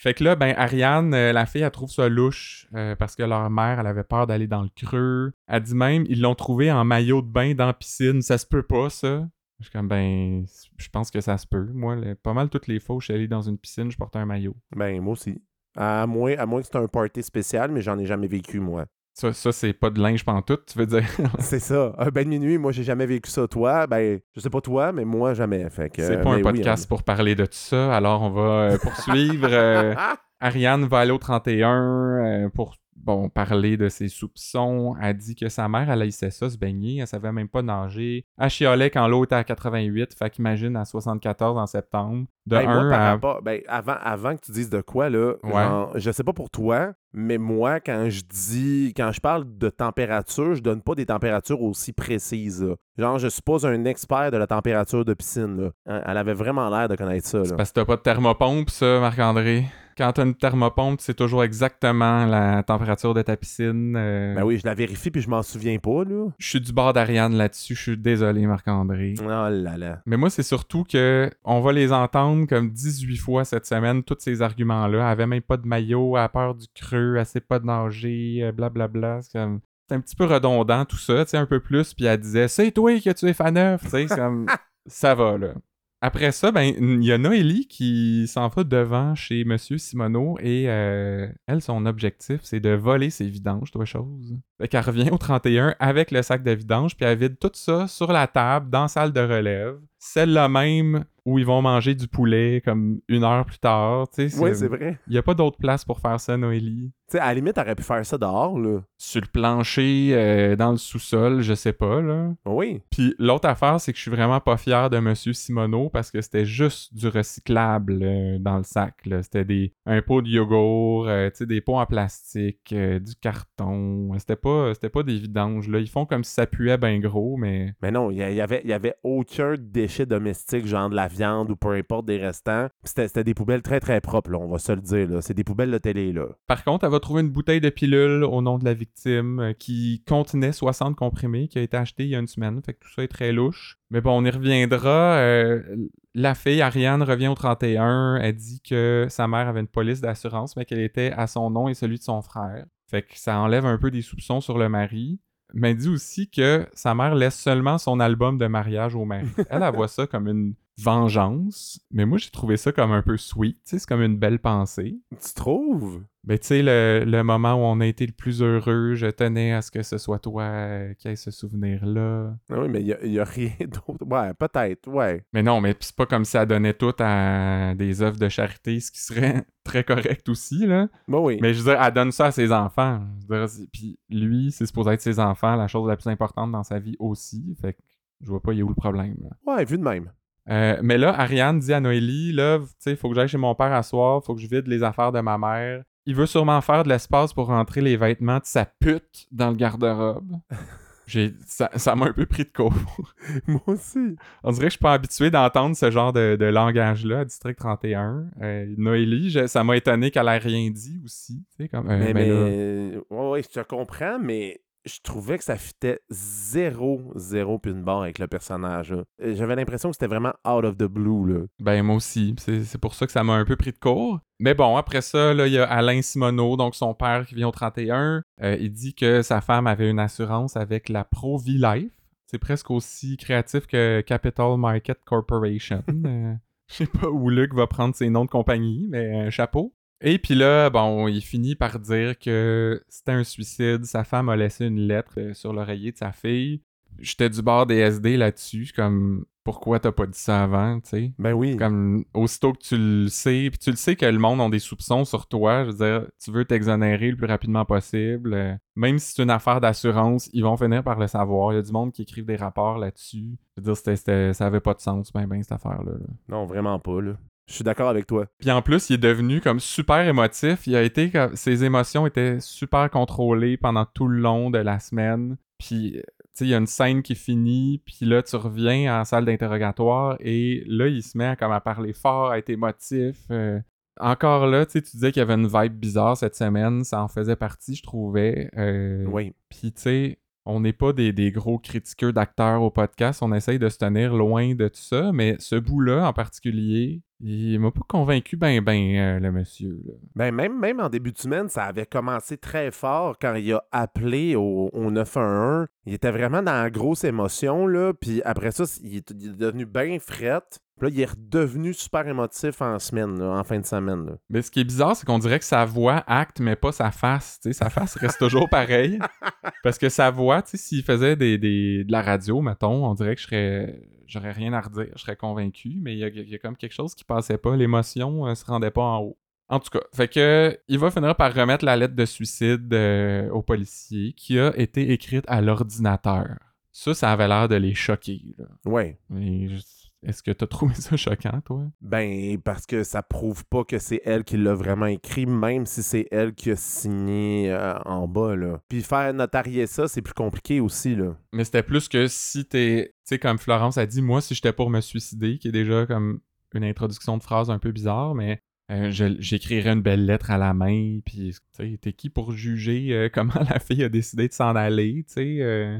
Speaker 1: Fait que là, ben, Ariane, euh, la fille, elle trouve ça louche euh, parce que leur mère, elle avait peur d'aller dans le creux. Elle dit même, ils l'ont trouvé en maillot de bain dans la piscine. Ça se peut pas, ça. Je suis comme, ben, je pense que ça se peut. Moi, pas mal toutes les fois où je suis allé dans une piscine, je portais un maillot.
Speaker 2: Ben, moi aussi. À moins, à moins que c'est un party spécial, mais j'en ai jamais vécu, moi.
Speaker 1: Ça, ça c'est pas de linge pantoute, tu veux dire? [laughs]
Speaker 2: c'est ça. Un bain de minuit, moi, j'ai jamais vécu ça. Toi, ben, je sais pas toi, mais moi, jamais. Fait que,
Speaker 1: c'est pas un
Speaker 2: oui,
Speaker 1: podcast pour parler de tout ça, alors on va euh, poursuivre. euh, [laughs] Ariane va aller au 31 euh, pour bon, parler de ses soupçons. Elle dit que sa mère, elle haïssait ça, se baigner. Elle savait même pas nager. Elle chialait quand l'eau était à 88. Fait qu'imagine à 74 en septembre. De
Speaker 2: Ben, moi,
Speaker 1: 1
Speaker 2: par
Speaker 1: à...
Speaker 2: rapport- ben, avant, avant que tu dises de quoi, là,
Speaker 1: Ouais.
Speaker 2: genre, je sais pas pour toi, mais moi, quand je dis, quand je parle de température, je donne pas des températures aussi précises. là. Genre, je suis pas un expert de la température de piscine. Là. Elle avait vraiment l'air de connaître ça. Là.
Speaker 1: parce que t'as pas de thermopompe, ça, Marc-André? Quand t'as une thermopompe, c'est toujours exactement la température de ta piscine. euh,
Speaker 2: Ben oui, je la vérifie puis je m'en souviens pas, là.
Speaker 1: Je suis du bord d'Ariane là-dessus. Je suis désolé, Marc-André.
Speaker 2: Oh là là.
Speaker 1: Mais moi, c'est surtout que on va les entendre comme 18 fois cette semaine, tous ces arguments-là. Elle avait même pas de maillot, elle a peur du creux, elle sait pas de nager, euh, blablabla. C'est comme... C'est un petit peu redondant tout ça, tu sais, un peu plus. Puis elle disait, c'est toi as Faneuf, tu sais, c'est comme... [laughs] ça va, là. Après ça, ben, il y a Noélie qui s'en va devant chez Monsieur Simoneau et euh, elle, son objectif, c'est de voler ses vidanges, toi, chose. Fait qu'elle revient au 31 avec le sac de vidange, puis elle vide tout ça sur la table, dans la salle de relève. Celle-là même où ils vont manger du poulet comme une heure plus tard, tu sais.
Speaker 2: Oui, c'est vrai.
Speaker 1: Il n'y a pas d'autre place pour faire ça, Noélie.
Speaker 2: Tu sais, à la limite, t'aurais pu faire ça dehors, là.
Speaker 1: Sur le plancher, euh, dans le sous-sol, je sais pas, là.
Speaker 2: Oui.
Speaker 1: Puis l'autre affaire, c'est que je suis vraiment pas fier de Monsieur Simoneau parce que c'était juste du recyclable euh, dans le sac. là. C'était des un pot de yogourt, euh, tu sais, des pots en plastique, euh, du carton. C'était pas, c'était pas des vidanges. Là. Ils font comme si ça puait bien gros, mais
Speaker 2: Mais non, il y, avait, il y avait aucun déchet domestique, genre de la viande ou peu importe des restants. C'était des poubelles très très propres, là, on va se le dire. C'est des poubelles de télé, là.
Speaker 1: par contre, elle va trouver une bouteille de pilule au nom de la victime euh, qui contenait 60 comprimés, qui a été achetée il y a une semaine. Fait que tout ça est très louche. Mais bon, on y reviendra. Euh, la fille, Ariane, revient au 31. Elle dit que sa mère avait une police d'assurance, mais qu'elle était à son nom et celui de son frère. Fait que ça enlève un peu des soupçons sur le mari. Mais dit aussi que sa mère laisse seulement son album de mariage au mari. Elle, elle voit ça comme une vengeance. Mais moi, j'ai trouvé ça comme un peu sweet. tu sais, C'est comme une belle pensée.
Speaker 2: Tu trouves?
Speaker 1: Ben, tu sais, le, le moment où on a été le plus heureux, je tenais à ce que ce soit toi euh, qui ait ce souvenir-là.
Speaker 2: Ah Oui, mais il n'y a, rien [laughs] d'autre. Ouais, peut-être, ouais.
Speaker 1: Mais non, mais c'est pas comme si elle donnait tout à des œuvres de charité, ce qui serait [laughs] très correct aussi, là.
Speaker 2: Bah oui.
Speaker 1: Mais je veux dire, elle donne ça à ses enfants. Puis lui, c'est supposé être ses enfants, la chose la plus importante dans sa vie aussi. Fait que je vois pas, il y a où le problème, là.
Speaker 2: Ouais, vu de même.
Speaker 1: Euh, mais là, Ariane dit à Noélie, là, tu sais, faut que j'aille chez mon père à soir, faut que je vide les affaires de ma mère. Il veut sûrement faire de l'espace pour rentrer les vêtements de sa pute dans le garde-robe. [laughs] J'ai, ça, ça m'a un peu pris de court. [laughs]
Speaker 2: Moi aussi.
Speaker 1: On dirait que je suis pas habitué d'entendre ce genre de, de langage-là à District 31. Euh, Noélie, je- ça m'a étonné qu'elle ait rien dit aussi. Comme, euh,
Speaker 2: mais,
Speaker 1: là,
Speaker 2: mais- ouais, ouais, je te comprends, mais je trouvais que ça fitait zéro, zéro puis une barre avec le personnage. Euh, J'avais l'impression que c'était vraiment out of the blue, là.
Speaker 1: Ben moi aussi. C'est pour ça que ça m'a un peu pris de court. Mais bon, après ça, là, il y a Alain Simoneau, donc son père qui vient au 31. Euh, il dit que sa femme avait une assurance avec la Provi Life. C'est presque aussi créatif que Capital Market Corporation. [laughs] Euh, Je sais pas où Luc va prendre ses noms de compagnie, mais un chapeau. Et puis là, bon, il finit par dire que c'était un suicide. Sa femme a laissé une lettre euh, sur l'oreiller de sa fille. j'étais du bord des SD là-dessus, comme pourquoi t'as pas dit ça avant, tu sais?
Speaker 2: Ben oui.
Speaker 1: Comme aussitôt que tu le sais, puis tu le sais que le monde a des soupçons sur toi, je veux dire, tu veux t'exonérer le plus rapidement possible. euh, même si c'est une affaire d'assurance, ils vont finir par le savoir. Il y a du monde qui écrivent des rapports là-dessus. Je veux dire, c'était- c'était- ça avait pas de sens, ben ben cette affaire-là. là.
Speaker 2: Non, vraiment pas, là. Je suis d'accord avec toi.
Speaker 1: Puis en plus, il est devenu comme super émotif. Il a été comme- ses émotions étaient super contrôlées pendant tout le long de la semaine. Puis euh, tu sais, il y a une scène qui finit, puis là tu reviens en salle d'interrogatoire et là il se met à, comme à parler fort, à être émotif. euh. Encore là, tu sais, tu disais qu'il y avait une vibe bizarre cette semaine, ça en faisait partie, je trouvais. Euh,
Speaker 2: Oui.
Speaker 1: puis, tu sais, on n'est pas des, gros critiqueurs d'acteurs au podcast. On essaye de se tenir loin de tout ça. Mais ce bout-là, en particulier, il m'a pas convaincu ben ben, euh, le monsieur.
Speaker 2: Ben, même, en début de semaine, ça avait commencé très fort quand il a appelé au, au 911. Il était vraiment dans la grosse émotion, là. Puis après ça, il est, il est devenu bien fret. Puis là, il est redevenu super émotif en semaine, là, en fin de semaine. là.
Speaker 1: Mais ce qui est bizarre, c'est qu'on dirait que sa voix acte, mais pas sa face. Tu sais, sa face reste toujours pareille. [laughs] Parce que sa voix, s'il faisait des, des- de la radio, mettons, on dirait que je serais. J'aurais rien à redire, je serais convaincu, mais il y a, il y a comme quelque chose qui passait pas, l'émotion euh, se rendait pas en haut. En tout cas, fait que il va finir par remettre la lettre de suicide euh, au policier qui a été écrite à l'ordinateur. Ça, ça avait l'air de les choquer. Là.
Speaker 2: Ouais.
Speaker 1: Est-ce que t'as trouvé ça choquant, toi?
Speaker 2: Ben, parce que ça prouve pas que c'est elle qui l'a vraiment écrit, même si c'est elle qui a signé euh, en bas, là. Puis faire notarier ça, c'est plus compliqué aussi, là.
Speaker 1: Mais c'était plus que si t'es. Tu sais, comme Florence a dit, moi, si j'étais pour me suicider, qui est déjà comme une introduction de phrase un peu bizarre, mais euh, j'écrirais une belle lettre à la main, puis, tu sais, t'es qui pour juger euh, [laughs] comment la fille a décidé de s'en aller, tu sais? euh,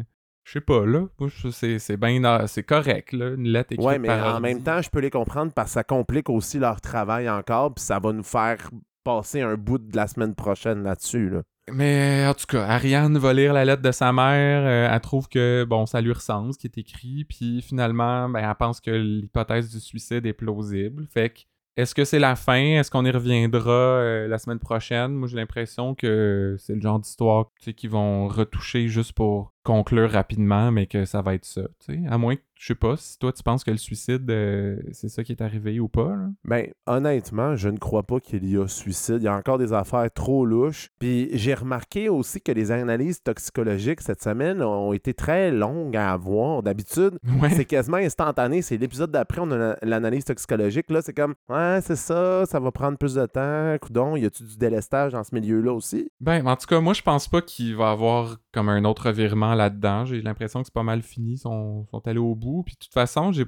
Speaker 1: je sais pas, là. C'est c'est bien. C'est correct, là, une lettre écrite
Speaker 2: Ouais, mais
Speaker 1: par
Speaker 2: en
Speaker 1: ordi.
Speaker 2: même temps, je peux les comprendre parce que ça complique aussi leur travail encore, puis ça va nous faire passer un bout de la semaine prochaine là-dessus, là.
Speaker 1: Mais en tout cas, Ariane va lire la lettre de sa mère. euh, elle trouve que bon, ça lui ressemble ce qui est écrit. Puis finalement, ben, elle pense que l'hypothèse du suicide est plausible. Fait que est-ce que c'est la fin? Est-ce qu'on y reviendra euh, la semaine prochaine? Moi, j'ai l'impression que c'est le genre d'histoire tu sais, qu'ils vont retoucher juste pour conclure rapidement, mais que ça va être ça. À moins que, je sais pas, si toi tu penses que le suicide, euh, c'est ça qui est arrivé ou pas. Là.
Speaker 2: Ben, honnêtement, je ne crois pas qu'il y a suicide. Il y a encore des affaires trop louches. Puis j'ai remarqué aussi que les analyses toxicologiques cette semaine ont été très longues à avoir. D'habitude,
Speaker 1: Ouais.
Speaker 2: c'est quasiment instantané. C'est l'épisode d'après, on a la- l'analyse toxicologique. Là, c'est comme, ouais, c'est ça, ça va prendre plus de temps. Coudon, y a-tu du délestage dans ce milieu-là aussi?
Speaker 1: Ben, en tout cas, moi, je pense pas qu'il va avoir comme un autre revirement là-dedans. J'ai l'impression que c'est pas mal fini. Ils sont, sont allés au bout. Puis, de toute façon, j'ai,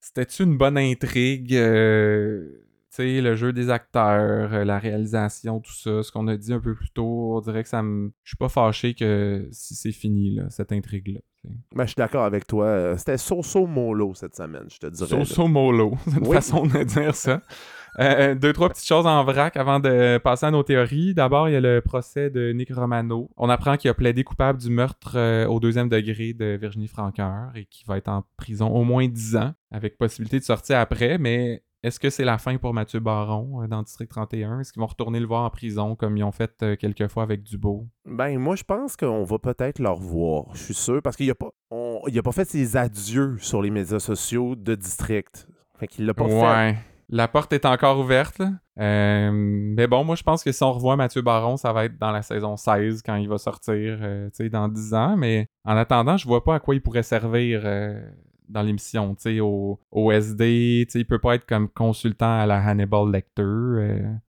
Speaker 1: c'était-tu une bonne intrigue? euh, tu le jeu des acteurs, euh, la réalisation, tout ça, ce qu'on a dit un peu plus tôt, on dirait que ça me. Je suis pas fâché que si c'est fini, là, cette intrigue-là.
Speaker 2: Ben, je suis d'accord avec toi. Euh, C'était so-so mollo cette semaine, je te dirais.
Speaker 1: So-so mollo, [laughs] c'est une
Speaker 2: Oui.
Speaker 1: façon de dire ça. Euh, deux, trois petites choses en vrac avant de passer à nos théories. D'abord, il y a le procès de Nick Romano. On apprend qu'il a plaidé coupable du meurtre euh, au deuxième degré de Virginie Francoeur et qu'il va être en prison au moins 10 ans, avec possibilité de sortir après, mais est-ce que c'est la fin pour Mathieu Baron euh, dans District 31? Est-ce qu'ils vont retourner le voir en prison comme ils ont fait euh, quelques fois avec Dubo?
Speaker 2: Ben, moi, je pense qu'on va peut-être le revoir. Je suis sûr. Parce qu'il a pas, on- il a pas fait ses adieux sur les médias sociaux de District. Fait qu'il l'a pas fait.
Speaker 1: La porte est encore ouverte. Euh, mais bon, moi, je pense que si on revoit Mathieu Baron, ça va être dans la saison 16 quand il va sortir, euh, tu sais, dans 10 ans. Mais en attendant, je vois pas à quoi il pourrait servir euh, dans l'émission. Tu sais, au, au SD, tu sais, il peut pas être comme consultant à la Hannibal Lecter.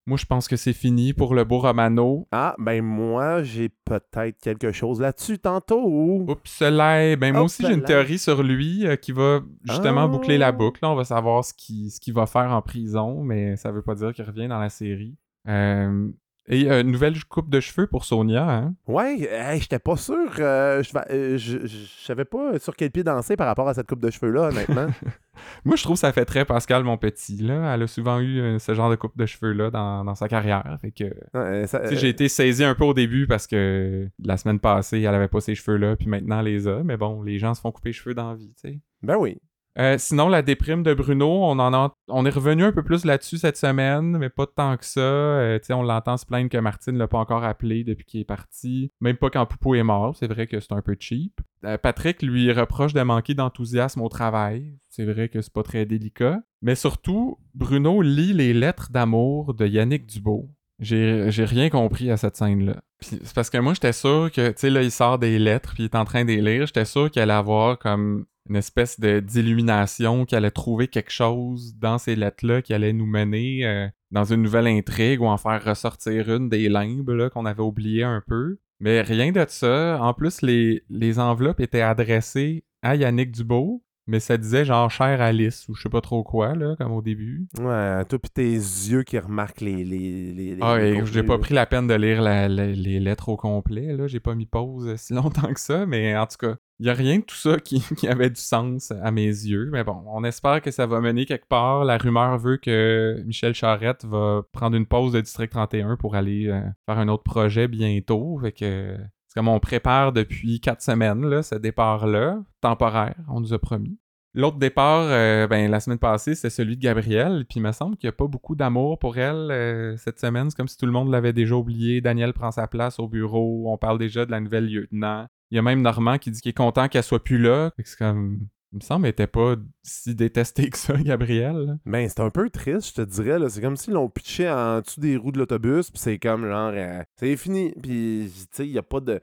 Speaker 1: Moi, je pense que c'est fini pour le beau Romano.
Speaker 2: Ah, ben moi, j'ai peut-être quelque chose là-dessus tantôt. ou-
Speaker 1: Oups, là, ben moi aussi j'ai une théorie sur lui euh, qui va justement
Speaker 2: Ah.
Speaker 1: boucler la boucle. là. On va savoir ce qu'il ce va faire en prison, mais ça veut pas dire qu'il revient dans la série. Euh, et euh, nouvelle coupe de cheveux pour Sonia. Hein?
Speaker 2: Ouais, hey, j'étais pas sûr. euh, je, euh, je, savais pas sur quel pied danser par rapport à cette coupe de cheveux-là, honnêtement. [laughs]
Speaker 1: Moi, je trouve que ça fait très Pascal, mon petit. Là. Elle a souvent eu euh, ce genre de coupe de cheveux-là dans, dans sa carrière. Fait que,
Speaker 2: Ouais, ça-
Speaker 1: tu sais, j'ai été saisi un peu au début parce que la semaine passée, elle avait pas ces cheveux-là, puis maintenant elle les a. Mais bon, les gens se font couper les cheveux dans la vie, tu sais.
Speaker 2: Ben oui.
Speaker 1: Euh, sinon, la déprime de Bruno, on en est revenu un peu plus là-dessus cette semaine, mais pas tant que ça. Euh, on l'entend se plaindre que Martine l'a pas encore appelé depuis qu'il est parti. Même pas quand Poupou est mort, c'est vrai que c'est un peu cheap. Euh, Patrick lui reproche de manquer d'enthousiasme au travail. C'est vrai que c'est pas très délicat. Mais surtout, Bruno lit les lettres d'amour de Yannick Dubo. J'ai rien compris à cette scène-là. C'est parce que moi, j'étais sûr que, tu sais, là, il sort des lettres, puis il est en train de les lire. J'étais sûr qu'il allait avoir comme une espèce d'illumination, qu'il allait trouver quelque chose dans ces lettres-là qui allait nous mener euh, dans une nouvelle intrigue ou en faire ressortir une des limbes qu'on avait oublié un peu. Mais rien de ça. En plus, les, les enveloppes étaient adressées à Yannick Dubo, mais ça disait genre cher Alice ou je sais pas trop quoi, là, comme au début.
Speaker 2: Ouais, toi pis tes yeux qui remarquent les. les, les, les-
Speaker 1: Ah, et j'ai pas pris la peine de lire la- la- les lettres au complet, là. J'ai pas mis pause [laughs] si longtemps que ça, mais en tout cas, il y a rien de tout ça qui, [laughs] qui avait du sens à mes yeux. Mais bon, on espère que ça va mener quelque part. La rumeur veut que Michel Charette va prendre une pause de District 31 pour aller euh, faire un autre projet bientôt. Fait que c'est comme on prépare depuis quatre semaines, ce départ-là, temporaire, on nous a promis. L'autre départ, euh, ben, la semaine passée, c'était celui de Gabrielle. Puis il me semble qu'il n'y a pas beaucoup d'amour pour elle euh, cette semaine. C'est comme si tout le monde l'avait déjà oublié. Daniel prend sa place au bureau. On parle déjà de la nouvelle lieutenant. Il y a même Normand qui dit qu'il est content qu'elle soit plus là. C'est comme. Il me semble qu'elle était pas si détestée que ça, [laughs] Gabrielle. là.
Speaker 2: Ben, c'est un peu triste, je te dirais. là. C'est comme s'ils l'ont pitché en dessous des roues de l'autobus, puis c'est comme genre. euh, c'est fini. Puis, tu sais, il n'y a pas de.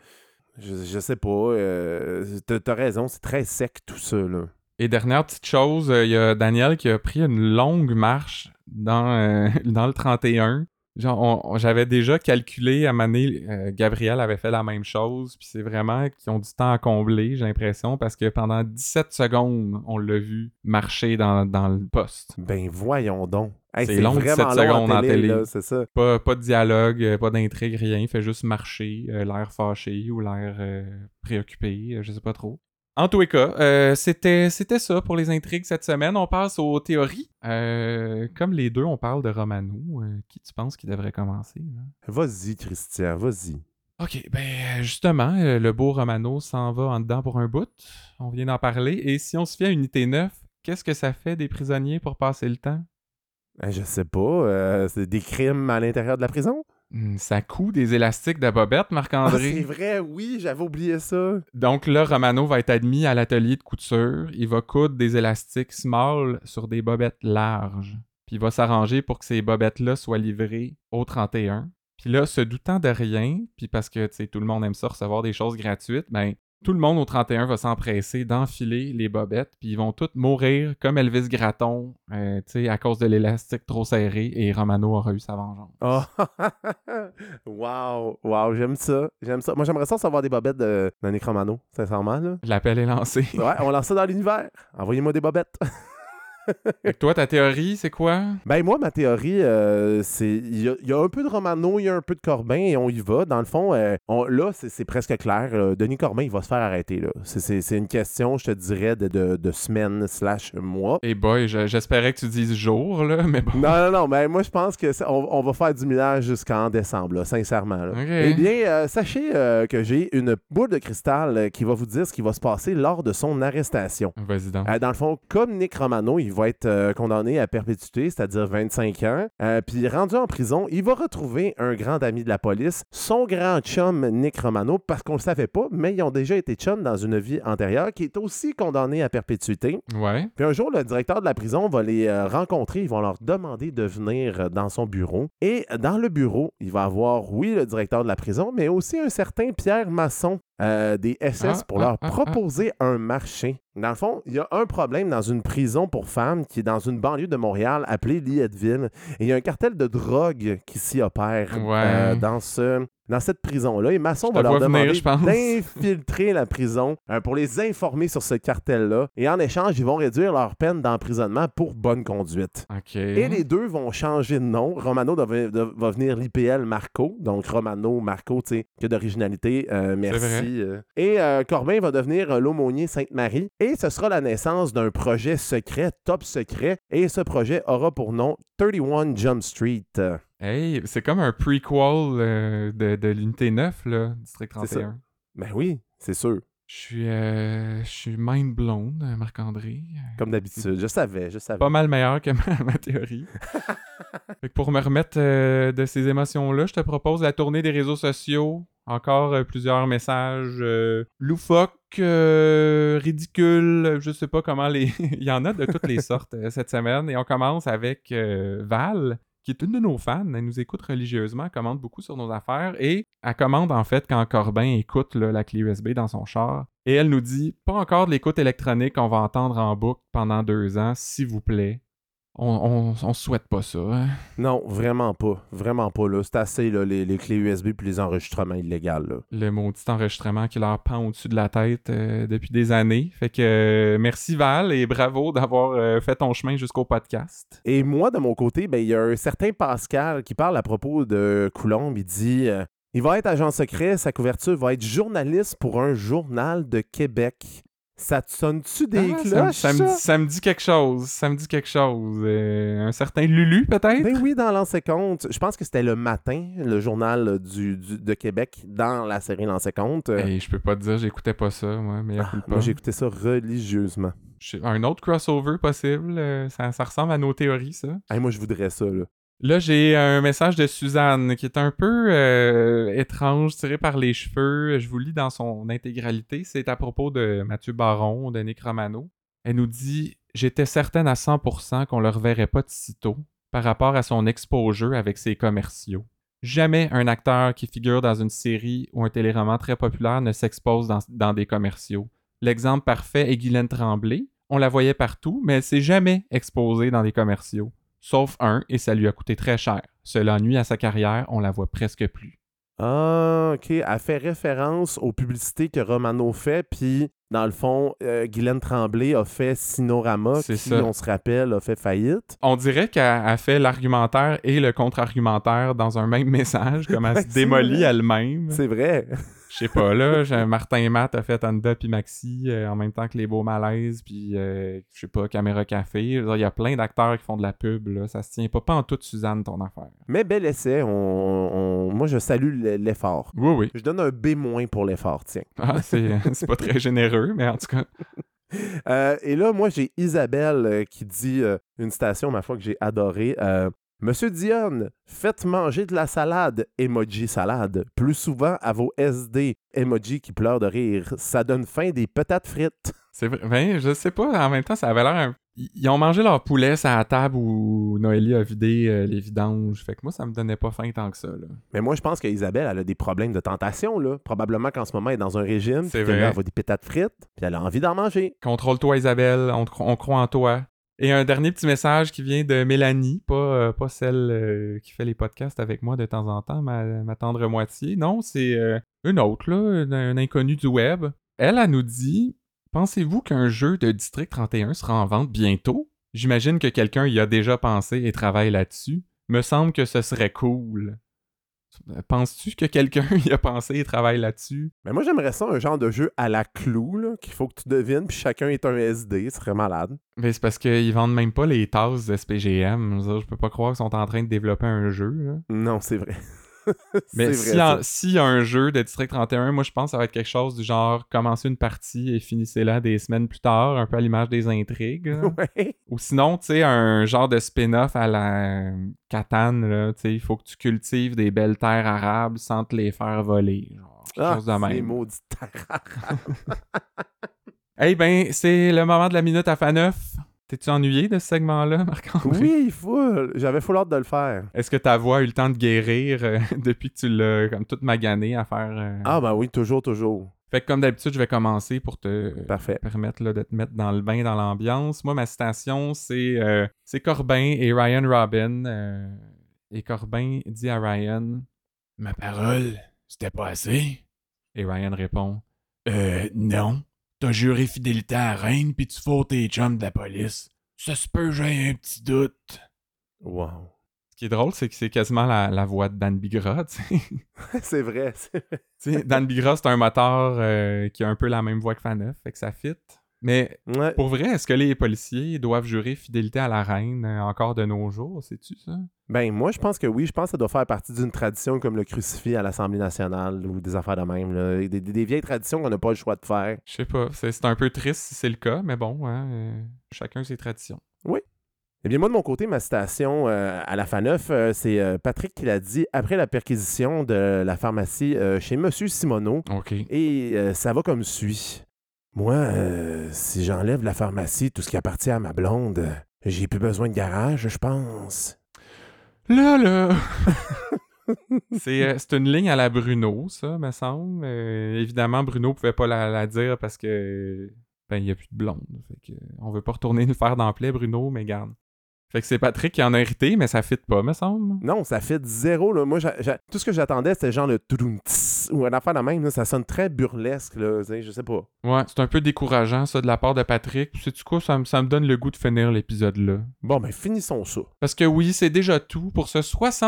Speaker 2: Je, je sais pas. euh, t'as, t'as raison, c'est très sec tout ça, là.
Speaker 1: Et dernière petite chose, euh, il y a Daniel qui a pris une longue marche dans, euh, [laughs] dans le 31. Genre, on- on- j'avais déjà calculé à Mané, euh, Gabriel avait fait la même chose, puis c'est vraiment qu'ils ont du temps à combler, j'ai l'impression, parce que pendant 17 secondes, on l'a vu marcher dans, dans le poste.
Speaker 2: Ben, voyons donc. Hey,
Speaker 1: C'est long, 17
Speaker 2: vraiment long
Speaker 1: secondes en télé.
Speaker 2: là, c'est ça.
Speaker 1: Pas, pas de dialogue, euh, pas d'intrigue, rien, il fait juste marcher, euh, l'air fâché ou l'air euh, préoccupé, je sais pas trop. En tous les cas, euh, c'était c'était ça pour les intrigues cette semaine. On passe aux théories. Euh, comme les deux, on parle de Romano. euh, qui tu penses qui devrait commencer? là?
Speaker 2: Vas-y, Christian, vas-y.
Speaker 1: Ok, ben justement, le beau Romano s'en va en dedans pour un bout. On vient d'en parler. Et si on se fait à Unité 9, qu'est-ce que ça fait des prisonniers pour passer le temps?
Speaker 2: Euh, Je sais pas. c'est des crimes à l'intérieur de la prison?
Speaker 1: Hmm, ça coud des élastiques de bobette,
Speaker 2: Ah, c'est
Speaker 1: Marc-André.
Speaker 2: vrai, oui, j'avais oublié ça.
Speaker 1: Donc là, Romano va être admis à l'atelier de couture. Il va coudre des élastiques small sur des bobettes larges. Puis il va s'arranger pour que ces bobettes-là soient livrées au 31. Puis là, se doutant de rien, puis parce que tu sais, tout le monde aime ça recevoir des choses gratuites, ben tout le monde au 31 va s'empresser d'enfiler les bobettes, puis ils vont tous mourir comme Elvis Gratton, euh, tu sais, à cause de l'élastique trop serré, et Romano aura eu sa vengeance.
Speaker 2: Oh. [laughs] wow, wow, j'aime ça. J'aime ça. Moi, j'aimerais ça savoir des bobettes de, Nick Romano, sincèrement. Là.
Speaker 1: L'appel est lancé.
Speaker 2: Ouais, on lance ça dans l'univers. Envoyez-moi des bobettes. [laughs]
Speaker 1: Toi, ta théorie, c'est quoi?
Speaker 2: Ben moi, ma théorie, euh, c'est il y, a- il y a un peu de Romano, il y a un peu de Corbin et on y va. Dans le fond, euh, on- là, c'est presque clair. euh, Denis Corbin, il va se faire arrêter. là. C'est- une question, je te dirais, de, de, de semaine slash mois.
Speaker 1: Et boy, je- j'espérais que tu dises jour, là, [laughs] mais bon.
Speaker 2: Non, non, non, mais moi, je pense que ça- on, on va faire du millage jusqu'en décembre, là, sincèrement. là. Eh bien, euh, sachez que j'ai une boule de cristal qui va vous dire ce qui va se passer lors de son arrestation.
Speaker 1: Vas-y donc.
Speaker 2: Dans le fond, comme Nick Romano, il va être euh, condamné à perpétuité, c'est-à-dire 25 ans. Euh, Puis rendu en prison, il va retrouver un grand ami de la police, son grand chum Nick Romano, parce qu'on le savait pas, mais ils ont déjà été chums dans une vie antérieure, qui est aussi condamné à perpétuité.
Speaker 1: Ouais.
Speaker 2: Puis un jour, le directeur de la prison va les euh, rencontrer, ils vont leur demander de venir dans son bureau. Et dans le bureau, il va avoir, oui, le directeur de la prison, mais aussi un certain Pierre Masson euh, des SS
Speaker 1: Ah,
Speaker 2: pour
Speaker 1: ah,
Speaker 2: leur
Speaker 1: ah, ah.
Speaker 2: proposer un marché. Dans le fond, il y a un problème dans une prison pour femmes qui est dans une banlieue de Montréal appelée Lietteville. Et il y a un cartel de drogue qui s'y opère
Speaker 1: Ouais.
Speaker 2: euh, dans ce... Dans cette prison-là, et Masson va leur demander d'infiltrer la prison euh, pour les informer sur ce cartel-là. Et en échange, ils vont réduire leur peine d'emprisonnement pour bonne conduite.
Speaker 1: Ok.
Speaker 2: Et les deux vont changer de nom. Romano va, venir l'IPL Marco. Donc Romano, Marco, tu sais, que d'originalité. euh, merci. euh. Et euh, Corbin va devenir l'aumônier Sainte-Marie. Et ce sera la naissance d'un projet secret, top secret. Et ce projet aura pour nom 31 Jump Street. Euh,
Speaker 1: Hey, c'est comme un prequel euh, de, de l'unité 9, là, District
Speaker 2: C'est ça.
Speaker 1: 31.
Speaker 2: Ben oui, c'est sûr.
Speaker 1: Je suis, euh, je suis mind blown, euh, Marc-André.
Speaker 2: Comme d'habitude. Je savais, je savais.
Speaker 1: Pas mal meilleur que [laughs] ma, ma théorie. [laughs] Fait que pour me remettre euh, de ces émotions-là, je te propose la tournée des réseaux sociaux. Encore euh, plusieurs messages euh, loufoques, euh, ridicules, je sais pas comment les... [laughs] Il y en a de toutes les sortes euh, cette semaine. Et on commence avec euh, Val, qui est une de nos fans. Elle nous écoute religieusement, commente beaucoup sur nos affaires. Et elle commande en fait quand Corbin écoute la clé USB dans son char. Et elle nous dit Pas encore de l'écoute électronique qu'on va entendre en boucle pendant deux ans, s'il vous plaît. On, on, on souhaite pas ça. hein?
Speaker 2: Non, vraiment pas. Vraiment pas. C'est assez, là, les, les clés USB puis les enregistrements illégaux, là.
Speaker 1: Le maudit enregistrement qui leur pend au-dessus de la tête euh, depuis des années. Fait que euh, merci Val et bravo d'avoir euh, fait ton chemin jusqu'au podcast.
Speaker 2: Et moi, de mon côté, ben, il y a un certain Pascal qui parle à propos de Coulombe. Il dit il va être agent secret, sa couverture va être journaliste pour un journal de Québec. Ça te sonne-tu des
Speaker 1: Ah,
Speaker 2: cloches?
Speaker 1: ça me,
Speaker 2: ça?
Speaker 1: me dit quelque chose. Ça me dit quelque chose. Euh, un certain Lulu, peut-être?
Speaker 2: Ben oui, dans Lancé Compte. Je pense que c'était le matin, le journal du, du- de Québec, dans la série Lancé Compte.
Speaker 1: Hey, je peux pas te dire, j'écoutais pas ça, moi, mais
Speaker 2: Ah, moi, écouté ça religieusement.
Speaker 1: Un autre crossover possible, euh, ça, ça ressemble à nos théories, ça.
Speaker 2: Hey, moi, je voudrais ça, là.
Speaker 1: Là, j'ai un message de Suzanne qui est un peu euh, étrange, tiré par les cheveux. Je vous lis dans son intégralité. C'est à propos de Mathieu Baron, de Nick Romano. Elle nous dit J'étais certaine à 100% qu'on le reverrait pas de sitôt par rapport à son exposure avec ses commerciaux. Jamais un acteur qui figure dans une série ou un téléroman très populaire ne s'expose dans, dans des commerciaux. L'exemple parfait est Guylaine Tremblay. On la voyait partout, mais elle s'est jamais exposée dans des commerciaux. Sauf un, et ça lui a coûté très cher. Cela nuit à sa carrière, on la voit presque plus.
Speaker 2: Ah, OK. Elle fait référence aux publicités que Romano fait, puis dans le fond, euh, Guylaine Tremblay a fait Sinorama, qui,
Speaker 1: ça.
Speaker 2: on se rappelle, a fait faillite.
Speaker 1: On dirait qu'elle a fait l'argumentaire et le contre-argumentaire dans un même message, comme elle se démolit elle-même.
Speaker 2: C'est vrai.
Speaker 1: Je sais pas, là, [laughs] Martin et Matt a fait Anda puis Maxi euh, en même temps que Les Beaux Malaises, puis euh, je sais pas, Caméra Café. Il y a plein d'acteurs qui font de la pub, là. Ça se tient pas, pas en toute Suzanne, ton affaire.
Speaker 2: Mais bel essai. On, on- Moi, je salue l'effort.
Speaker 1: Oui, oui.
Speaker 2: Je donne un B- pour l'effort, tiens.
Speaker 1: Ah, c'est pas très généreux, mais en tout cas. [laughs]
Speaker 2: Euh, et là, moi, j'ai Isabelle euh, qui dit euh, une citation, ma foi, que j'ai adorée. Monsieur Dionne, faites manger de la salade, emoji salade, plus souvent à vos SD, emoji qui pleure de rire. Ça donne faim des patates frites.
Speaker 1: C'est vrai. Ben, je sais pas, en même temps, ça avait l'air un... Ils ont mangé leur poulet à la table où Noélie a vidé euh, les vidanges. Fait que moi, ça me donnait pas faim tant que ça, là.
Speaker 2: Mais moi, je pense qu'Isabelle, elle a des problèmes de tentation, là. Probablement qu'en ce moment, elle est dans un régime,
Speaker 1: C'est vrai.
Speaker 2: elle voit des pétates frites, puis elle a envie d'en manger.
Speaker 1: Contrôle-toi, Isabelle. On croit en toi. Et un dernier petit message qui vient de Mélanie, pas, euh, celle euh, qui fait les podcasts avec moi de temps en temps, ma, tendre moitié. Non, c'est euh, une autre, là, une inconnue du web. Elle, elle nous dit Pensez-vous qu'un jeu de District 31 sera en vente bientôt? J'imagine que quelqu'un y a déjà pensé et travaille là-dessus. Me semble que ce serait cool. Penses-tu que quelqu'un [laughs] y a pensé et travaille là-dessus?
Speaker 2: Mais moi, j'aimerais ça, un genre de jeu à la clou, qu'il faut que tu devines, puis chacun est un SD, ce serait malade.
Speaker 1: Mais c'est parce qu'ils vendent même pas les tasses de SPGM. Je, peux pas croire qu'ils sont en train de développer un jeu. là.
Speaker 2: Non, c'est vrai. [laughs] [laughs]
Speaker 1: Mais si s'il y a un jeu de District 31, moi je pense que ça va être quelque chose du genre commencer une partie et finissez-la des semaines plus tard, un peu à l'image des intrigues. [laughs]
Speaker 2: Ouais.
Speaker 1: Ou sinon, tu sais, un genre de spin-off à la Catane, là, tu sais, il faut que tu cultives des belles terres arables sans te les faire voler. Genre, quelque
Speaker 2: Ah,
Speaker 1: chose de même.
Speaker 2: maudit terre [laughs]
Speaker 1: Eh ben, c'est le moment de la minute à Faneuf. T'es-tu ennuyé de ce segment-là, [laughs] Marc-André?
Speaker 2: Oui, full. J'avais full hâte de le faire.
Speaker 1: Est-ce que ta voix a eu le temps de guérir euh, [laughs] depuis que tu l'as comme toute maganée à faire? euh,
Speaker 2: Ah, ben oui, toujours, toujours.
Speaker 1: Fait que comme d'habitude, je vais commencer pour te
Speaker 2: Parfait.
Speaker 1: permettre là, de te mettre dans le bain, dans l'ambiance. Moi, ma citation, c'est euh, c'est Corbin et Ryan Robin. euh, et Corbin dit à Ryan Ma parole, c'était pas assez Et Ryan répond Euh, non. T'as juré fidélité à la reine, puis tu fous tes chums de la police. Ça se peut, j'ai un petit doute.
Speaker 2: Wow.
Speaker 1: Ce qui est drôle, c'est que c'est quasiment la, la voix de Dan Bigra, tu sais. [laughs]
Speaker 2: c'est vrai. c'est vrai.
Speaker 1: Tu sais, Dan Bigra, c'est un moteur euh, qui a un peu la même voix que Faneuf, fait que ça fit. Mais
Speaker 2: Ouais.
Speaker 1: pour vrai, est-ce que les policiers doivent jurer fidélité à la reine euh, encore de nos jours? Sais-tu ça?
Speaker 2: Ben, moi, je pense que oui. Je pense que ça doit faire partie d'une tradition comme le crucifix à l'Assemblée nationale ou des affaires de même. là. Des, vieilles traditions qu'on n'a pas le choix de faire.
Speaker 1: Je sais pas. C'est un peu triste si c'est le cas, mais bon, hein, euh, chacun ses traditions.
Speaker 2: Eh bien, moi, de mon côté, ma citation euh, à la FA9, euh, c'est euh, Patrick qui l'a dit après la perquisition de la pharmacie chez Monsieur Simoneau.
Speaker 1: OK.
Speaker 2: Et ça va comme suit. Moi, euh, si j'enlève la pharmacie, tout ce qui appartient à ma blonde, j'ai plus besoin de garage, je pense.
Speaker 1: Là, là! [laughs] c'est euh, c'est une ligne à la Bruno, ça, me semble. Euh, évidemment, Bruno pouvait pas la, la dire parce que ben il y a plus de blonde. Fait que on veut pas retourner le faire d'emploi, Bruno, mais garde. Fait que c'est Patrick qui en a hérité, mais ça fit pas, me semble.
Speaker 2: Non, ça fait zéro. Là. Moi, tout ce que j'attendais, c'était genre le ou une affaire de même. là. Ça sonne très burlesque, là. Je sais pas.
Speaker 1: Ouais, c'est un peu décourageant, ça, de la part de Patrick. Puis sais-tu quoi, ça, me- ça me donne le goût de finir l'épisode là.
Speaker 2: Bon, ben, finissons ça.
Speaker 1: Parce que oui, c'est déjà tout pour ce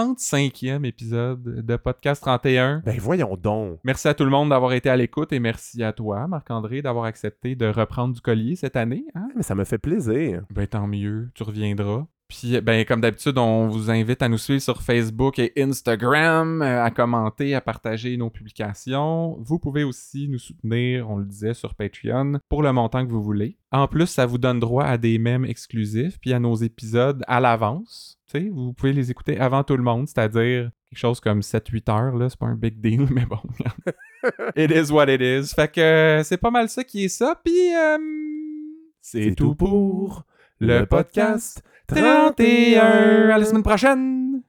Speaker 1: 65e épisode de Podcast 31.
Speaker 2: Ben, voyons donc.
Speaker 1: Merci à tout le monde d'avoir été à l'écoute et merci à toi, Marc-André, d'avoir accepté de reprendre du collier cette année. hein?
Speaker 2: Mais ça me fait plaisir.
Speaker 1: Ben tant mieux, tu reviendras. Puis, ben, comme d'habitude, on vous invite à nous suivre sur Facebook et Instagram, euh, à commenter, à partager nos publications. Vous pouvez aussi nous soutenir, on le disait, sur Patreon, pour le montant que vous voulez. En plus, ça vous donne droit à des mèmes exclusifs, puis à nos épisodes à l'avance. Tu sais, vous pouvez les écouter avant tout le monde, c'est-à-dire quelque chose comme 7-8 heures, là. C'est pas un big deal, [laughs] mais bon. It is what it is. Fait que euh, c'est pas mal ça qui est ça, puis... euh, c'est tout pour le podcast 31. À la semaine prochaine!